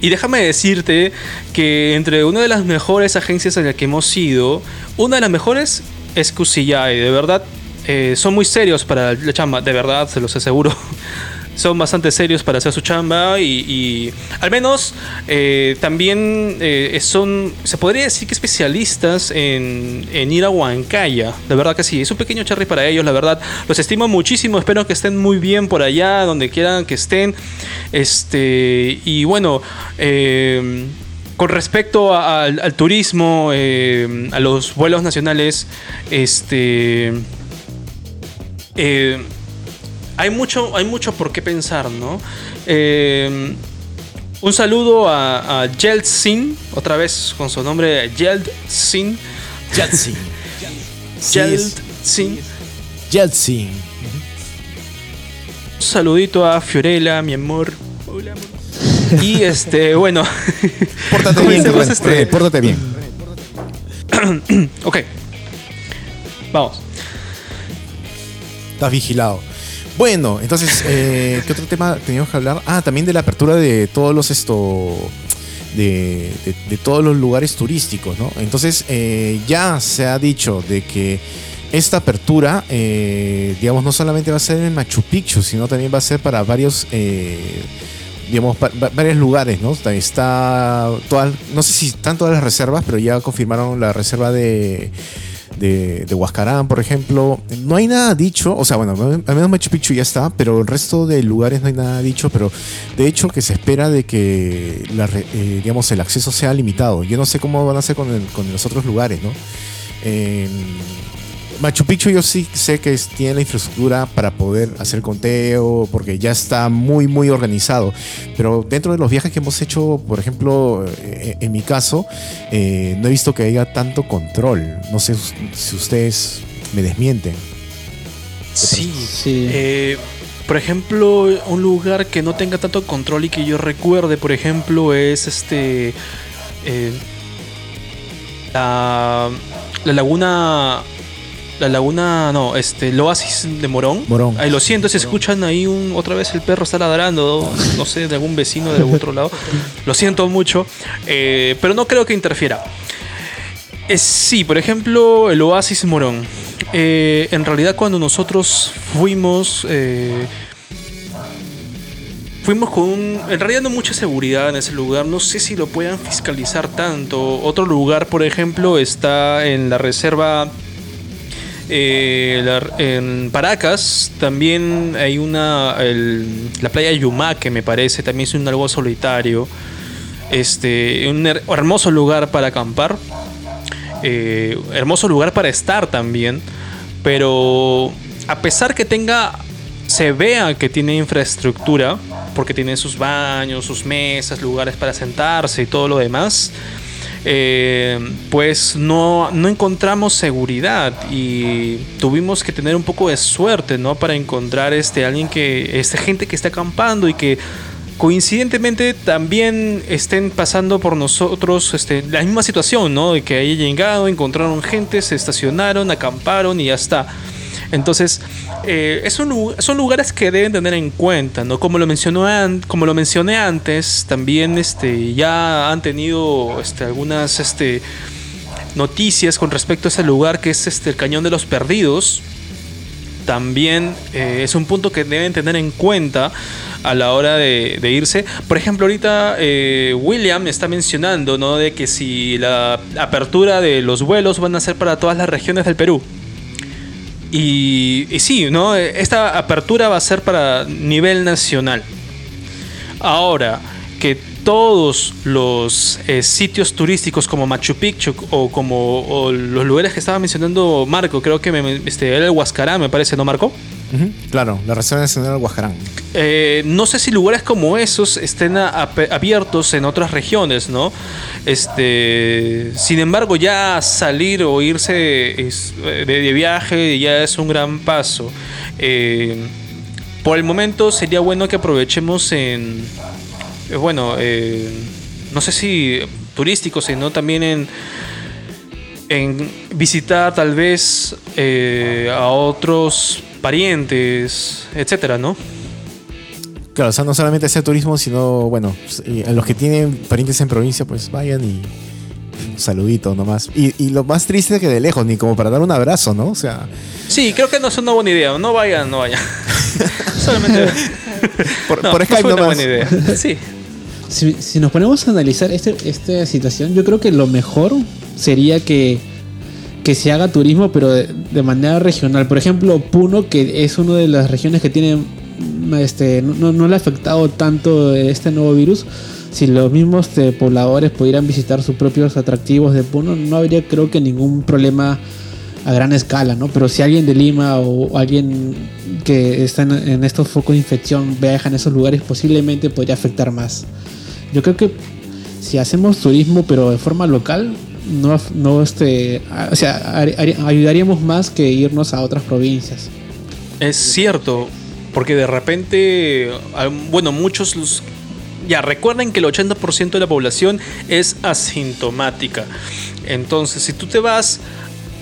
Y déjame decirte que entre una de las mejores agencias en las que hemos ido, una de las mejores es Cusillay, de verdad. eh, son muy serios para la chamba, de verdad, se los aseguro. Son bastante serios para hacer su chamba y, al menos eh, también eh, son, se podría decir que especialistas en, ir a Huancaya. De verdad que sí, es un pequeño cherry para ellos, la verdad. Los estimo muchísimo, espero que estén muy bien por allá, donde quieran que estén. Este, y bueno, eh, con respecto al, al turismo, a los vuelos nacionales, este... eh, hay mucho, hay mucho por qué pensar, ¿no? Eh, un saludo a, a otra vez con su nombre Yeltsin. Yeltsin. [LAUGHS] Sí, es Yeltsin. Yeltsin. Un saludito a Fiorella, mi amor. Hola, amor. Y este, [LAUGHS] bueno. Pórtate bien, René, este- René, pórtate bien. [COUGHS] Ok. Vamos. Estás vigilado. Bueno, entonces, eh, ¿qué otro tema teníamos que hablar? Ah, también de la apertura de todos los esto. De, de- todos los lugares turísticos, ¿no? Entonces, eh, ya se ha dicho de que esta apertura, eh, digamos, no solamente va a ser en Machu Picchu, sino también va a ser para varios, eh, digamos, va- va- varios lugares, ¿no? Está, todas, no sé si están todas las reservas, pero ya confirmaron la reserva de, de, Huascarán, por ejemplo. No hay nada dicho, o sea, bueno, al menos Machu Picchu ya está, pero el resto de lugares no hay nada dicho, pero de hecho que se espera de que eh, digamos, el acceso sea limitado. Yo no sé cómo van a hacer con, con los otros lugares, ¿no? En Machu Picchu yo sí sé que tiene la infraestructura para poder hacer conteo, porque ya está muy, muy organizado. Pero dentro de los viajes que hemos hecho, por ejemplo, eh, en mi caso, eh, no he visto que haya tanto control. No sé si ustedes me desmienten. Sí. Sí. Eh, por ejemplo, un lugar que no tenga tanto control y que yo recuerde, por ejemplo, es este. eh, la, la laguna. La laguna. No, este. El oasis de Morón. Morón. Ay, lo siento, si escuchan ahí un, otra vez el perro está ladrando. No sé, de algún vecino de algún otro lado. Lo siento mucho. eh, pero no creo que interfiera. Eh, sí, por ejemplo, el Oasis Morón. Eh, en realidad, cuando nosotros fuimos. fuimos con un- En realidad, no mucha seguridad en ese lugar. No sé si lo puedan fiscalizar tanto. Otro lugar, por ejemplo, está en la reserva. Eh, en Paracas también hay una. la playa Yumaque, me parece. También es un algo solitario. Este, un her- hermoso lugar para acampar. Eh, hermoso lugar para estar también. Pero a pesar que tenga, se vea que tiene infraestructura, porque tiene sus baños, sus mesas, lugares para sentarse y todo lo demás, eh, pues no, no encontramos seguridad y tuvimos que tener un poco de suerte, ¿no? Para encontrar este, alguien que, este, gente que está acampando y que coincidentemente también estén pasando por nosotros este, la misma situación, ¿no? De que hayan llegado, encontraron gente, se estacionaron, acamparon y ya está. Entonces, eh, son lugares que deben tener en cuenta, ¿no? Como lo, mencionó como lo mencioné antes, también este, ya han tenido este, algunas este, noticias con respecto a ese lugar que es este, el Cañón de los Perdidos. También eh, es un punto que deben tener en cuenta a la hora de, de irse. Por ejemplo, ahorita eh, William está mencionando, ¿no? De que si la apertura de los vuelos van a ser para todas las regiones del Perú. Y, sí, ¿no? Esta apertura va a ser para nivel nacional. Ahora, que todos los eh, sitios turísticos como Machu Picchu o como los lugares que estaba mencionando Marco, creo que me, este, era el Huascarán, me parece, ¿no, Marco? Claro, la Reserva Nacional del Guajarán. Eh, no sé si lugares como esos estén abiertos en otras regiones, ¿no? Este, sin embargo, ya salir o irse es- de, viaje ya es un gran paso. Eh, por el momento sería bueno que aprovechemos en, eh, bueno, eh, no sé si turísticos, sino también en visitar tal vez eh, a otros parientes, etcétera, ¿no? Claro, o sea, no solamente hacer turismo, sino, bueno, pues, a los que tienen parientes en provincia, pues vayan y un saludito nomás. Y, y lo más triste es que de lejos, ni como para dar un abrazo, ¿no? O sea, Sí, creo que no es una buena idea. No vayan, no vayan. [LAUGHS] Solamente. por, No, por no Skype fue una nomás. buena idea. Sí. Si, si nos ponemos a analizar este- esta situación, yo creo que lo mejor sería que, que se haga turismo, pero de, manera regional. Por ejemplo, Puno, que es una de las regiones que tiene, mm, este, no, no- le ha afectado tanto este nuevo virus. Si los mismos este, pobladores pudieran visitar sus propios atractivos de Puno, no habría creo que ningún problema a gran escala, ¿no? Pero si alguien de Lima o alguien que está en, en estos focos de infección viaja en esos lugares, posiblemente podría afectar más. Yo creo que si hacemos turismo, pero de forma local, no, no este, o sea, ayudaríamos más que irnos a otras provincias. Es cierto. Porque de repente. Bueno, muchos. los- ya recuerden que el 80% de la población es asintomática. Entonces, si tú te vas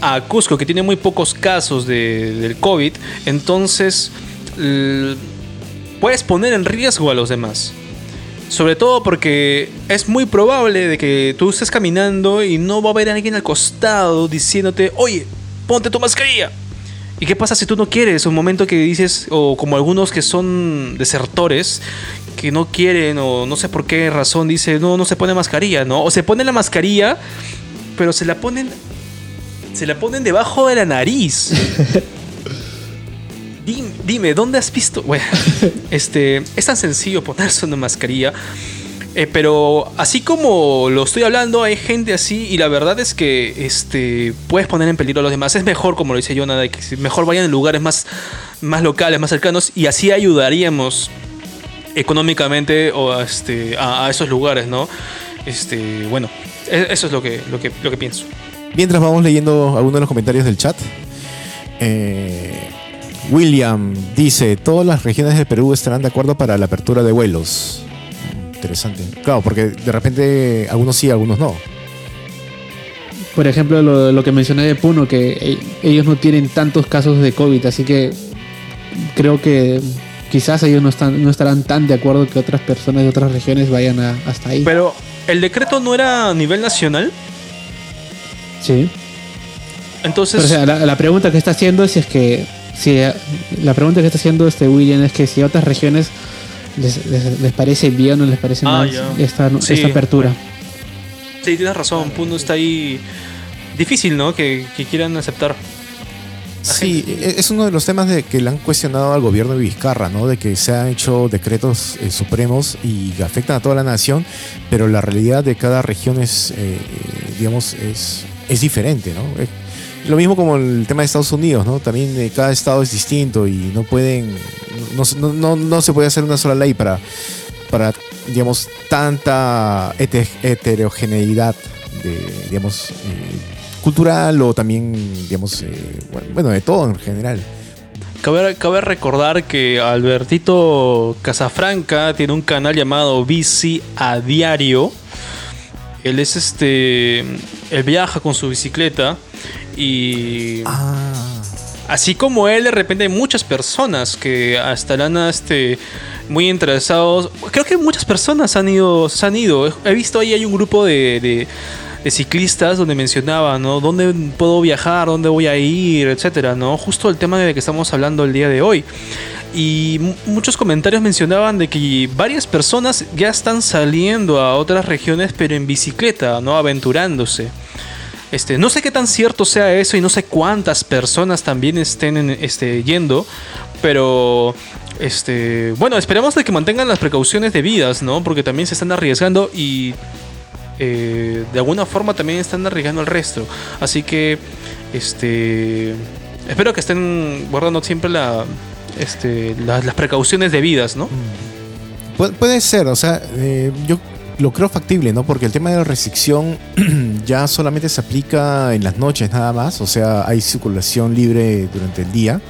a Cusco, que tiene muy pocos casos de- del COVID, entonces puedes poner en riesgo a los demás. Sobre todo porque es muy probable de que tú estés caminando y no va a haber alguien al costado diciéndote, oye, ponte tu mascarilla. ¿Y qué pasa si tú no quieres? Un momento que dices, o como algunos que son desertores, que no quieren, o no sé por qué razón, dice, no, no se pone mascarilla, ¿no? O se pone la mascarilla, pero se la ponen. Se la ponen debajo de la nariz. [LAUGHS] Dime, dime, ¿dónde has visto? Bueno, [LAUGHS] este, es tan sencillo ponerse una mascarilla. eh, pero así como lo estoy hablando, hay gente así y la verdad es que este, puedes poner en peligro a los demás. Es mejor, como lo dice Jonah, que mejor vayan en lugares más, más locales, más cercanos y así ayudaríamos económicamente o a, este, a, a esos lugares, ¿no? Este, bueno, e- eso es lo que, lo que, lo que pienso. Mientras vamos leyendo algunos de los comentarios del chat. Eh, William dice, todas las regiones del Perú estarán de acuerdo para la apertura de vuelos. Interesante. Claro, porque de repente algunos sí, algunos no. Por ejemplo, lo, lo que mencioné de Puno, que e- ellos no tienen tantos casos de COVID, así que creo que quizás ellos no, están, no estarán tan de acuerdo que otras personas de otras regiones vayan a- hasta ahí. Pero, ¿el decreto no era a nivel nacional? sí. Entonces... Pero, o sea, la, la pregunta que está haciendo es si es que si la pregunta que está haciendo este William es que si a otras regiones les, les- les parece bien o les parece Ah, mal esta, Sí. esta apertura. Sí, tienes razón, Puno está ahí difícil, ¿no? Que, que quieran aceptar. Sí, e- es uno de los temas de que le han cuestionado al gobierno de Vizcarra, ¿no? De que se han hecho decretos eh, supremos y que afectan a toda la nación, pero la realidad de cada región es, eh, digamos, es, es diferente, ¿no? Lo mismo como el tema de Estados Unidos, ¿no? También eh, cada estado es distinto y no pueden, no, no, no, no se puede hacer una sola ley para, para digamos, tanta hete- heterogeneidad de, digamos, eh, cultural o también, digamos, eh, bueno, de todo en general. Cabe, cabe recordar que Albertito Casafranca tiene un canal llamado Bici a Diario. Él es este. Él viaja con su bicicleta. Y. Ah, Así como él, de repente hay muchas personas que estarán este, muy interesados. Creo que muchas personas han ido, se han ido. He visto ahí hay un grupo de, de- de ciclistas donde mencionaba, ¿no? ¿Dónde puedo viajar? ¿Dónde voy a ir? Etcétera, ¿no? Justo el tema de que estamos hablando el día de hoy. y muchos comentarios mencionaban de que varias personas ya están saliendo a otras regiones pero en bicicleta, ¿no? Aventurándose. Este, no sé qué tan cierto sea eso y no sé cuántas personas también estén este, yendo, pero este, bueno, esperemos de que mantengan las precauciones debidas, ¿no? Porque también se están arriesgando y eh, de alguna forma también están arriesgando el resto. Así que, este, espero que estén guardando siempre la, este, las precauciones debidas, ¿no? puede ser, o sea, eh, yo lo creo factible, ¿no? Porque el tema de la restricción [CLEARS THROAT] ya solamente se aplica en las noches nada más, o sea, hay circulación libre durante el día.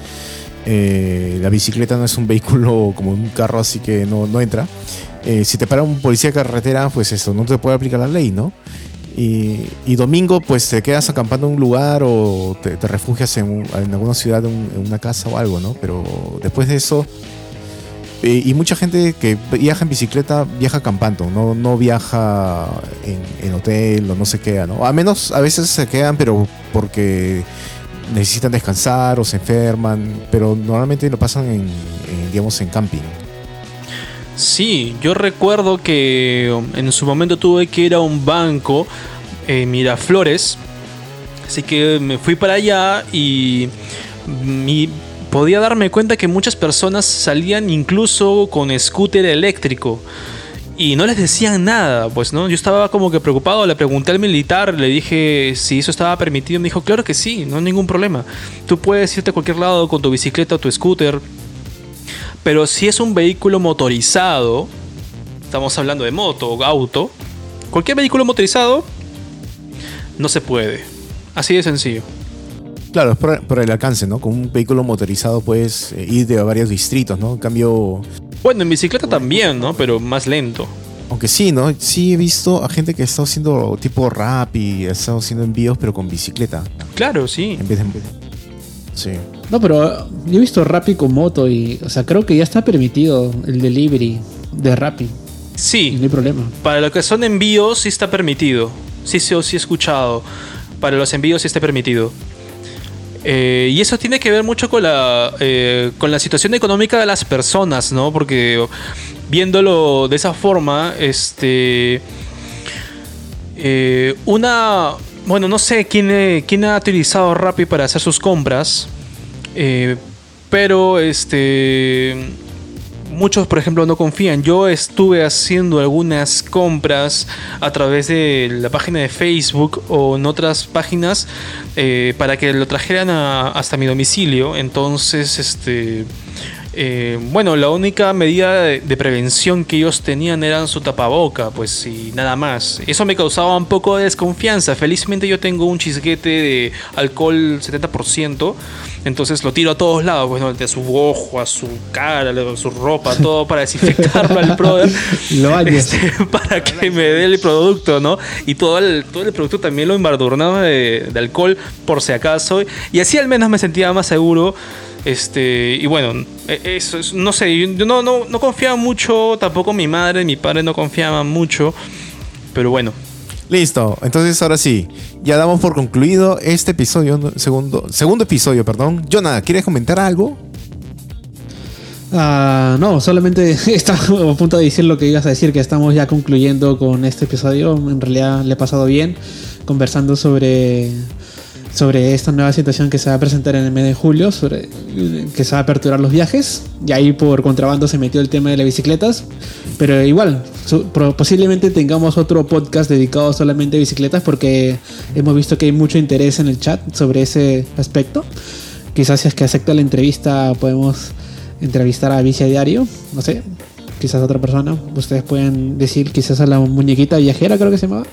Eh, la bicicleta no es un vehículo [LAUGHS] como un carro, así que no, no entra. Eh, si te para un policía de carretera, pues eso, no te puede aplicar la ley, ¿no? Y, domingo, pues te quedas acampando en un lugar o te, refugias en, alguna ciudad, en una casa o algo, ¿no? Pero después de eso, eh, y mucha gente que viaja en bicicleta viaja acampando, no, no viaja en, hotel o no se queda, ¿no? A menos a veces se quedan, pero porque necesitan descansar o se enferman, pero normalmente lo pasan en, digamos, en camping. Sí, yo recuerdo que en su momento tuve que ir a un banco en Miraflores, así que me fui para allá y podía darme cuenta que muchas personas salían incluso con scooter eléctrico y no les decían nada, pues no, yo estaba como que preocupado, le pregunté al militar, le dije si eso estaba permitido, me dijo, claro que sí, no hay ningún problema, tú puedes irte a cualquier lado con tu bicicleta o tu scooter, pero si es un vehículo motorizado, estamos hablando de moto o auto, cualquier vehículo motorizado no se puede. Así de sencillo. Claro, es por, el alcance, ¿no? Con un vehículo motorizado puedes eh, ir de varios distritos, ¿no? En cambio... Bueno, en bicicleta también, ¿no? Pero más lento. Aunque sí, ¿no? Sí he visto a gente que ha estado haciendo tipo rap y ha estado haciendo envíos, pero con bicicleta. Claro, sí. En vez de... Sí. No, pero yo he visto Rappi con moto y, o sea, creo que ya está permitido el delivery de Rappi. Sí. no hay problema. Para lo que son envíos sí está permitido. Sí, sí, sí he escuchado. Para los envíos sí está permitido. Eh, y eso tiene que ver mucho con la, eh, con la situación económica de las personas, ¿no? Porque viéndolo de esa forma, este... Eh, una bueno, no sé quién, quién ha utilizado Rappi para hacer sus compras. Pero este. Muchos, por ejemplo, no confían. Yo estuve haciendo algunas compras a través de la página de Facebook o en otras páginas eh, para que lo trajeran hasta mi domicilio. Entonces, este eh, bueno, la única medida de, prevención que ellos tenían era su tapaboca, pues y nada más. Eso me causaba un poco de desconfianza. Felizmente yo tengo un chisguete de alcohol 70%, entonces lo tiro a todos lados, bueno, pues, de su ojo, a su cara, a su ropa, todo para desinfectarlo al brother. [LAUGHS] Este, para que me dé el producto, ¿no? Y todo el, todo el producto también lo embadurnaba de, de alcohol por si acaso. Y así al menos me sentía más seguro. Este, y bueno, e, eso no sé, yo no, no, no confiaba mucho, tampoco mi madre, mi padre no confiaban mucho, pero bueno. Listo, entonces ahora sí, ya damos por concluido este episodio, segundo, segundo episodio, perdón. Jonah, ¿quieres comentar algo? Ah, no, solamente [LAUGHS] estaba a punto de decir lo que ibas a decir, que estamos ya concluyendo con este episodio. En realidad le he pasado bien conversando sobre sobre esta nueva situación que se va a presentar en el mes de julio, sobre que se va a aperturar los viajes. Y ahí por contrabando se metió el tema de las bicicletas. Pero igual, posiblemente tengamos otro podcast dedicado solamente a bicicletas porque hemos visto que hay mucho interés en el chat sobre ese aspecto. Quizás si es que acepta la entrevista podemos entrevistar a Bici a Diario, no sé, quizás a otra persona. Ustedes pueden decir quizás a la muñequita viajera creo que se llamaba.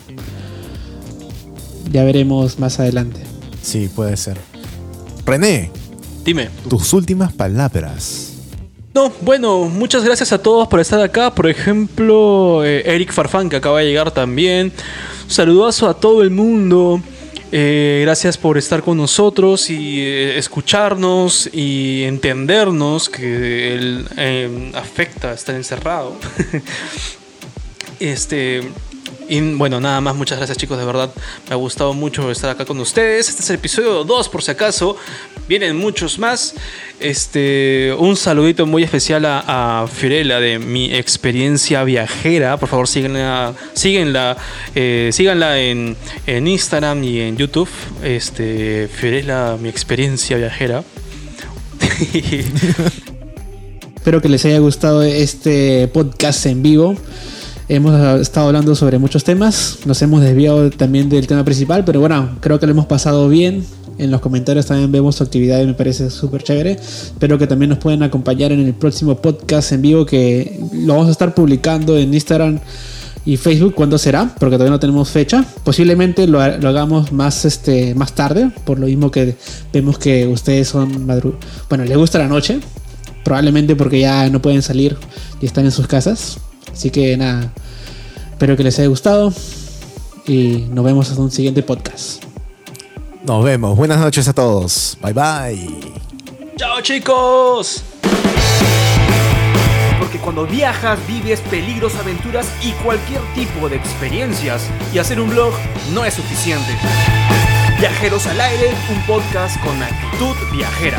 Ya veremos más adelante. Sí, puede ser. René. Dime. Tus últimas palabras. No, bueno, muchas gracias a todos por estar acá. Por ejemplo, eh, Eric Farfán, que acaba de llegar también. saludazo a todo el mundo. Eh, gracias por estar con nosotros y eh, escucharnos y entendernos que el, afecta estar encerrado. [LAUGHS] este Y bueno, nada más, muchas gracias chicos, de verdad. Me ha gustado mucho estar acá con ustedes. Este es el episodio 2 por si acaso. Vienen muchos más. Este, un saludito muy especial a, a Fiorella de mi experiencia viajera. Por favor, síganla, síguenla, eh, síganla en, en Instagram y en YouTube. Este, Fiorella, mi experiencia viajera. [LAUGHS] Espero que les haya gustado este podcast en vivo. Hemos estado hablando sobre muchos temas, nos hemos desviado también del tema principal, pero bueno, creo que lo hemos pasado bien. En los comentarios también vemos su actividad y me parece súper chévere. Espero que también nos puedan acompañar en el próximo podcast en vivo que lo vamos a estar publicando en Instagram y Facebook. ¿Cuándo será? Porque todavía no tenemos fecha. Posiblemente lo, hagamos más, este, más tarde, por lo mismo que vemos que ustedes son madru Bueno, les gusta la noche. Probablemente porque ya no pueden salir y están en sus casas. Así que nada, espero que les haya gustado y nos vemos hasta un siguiente podcast. Nos vemos. Buenas noches a todos. Bye bye. ¡Chao chicos! Porque cuando viajas vives peligros, aventuras y cualquier tipo de experiencias. Y hacer un blog no es suficiente. Viajeros al aire, un podcast con actitud viajera.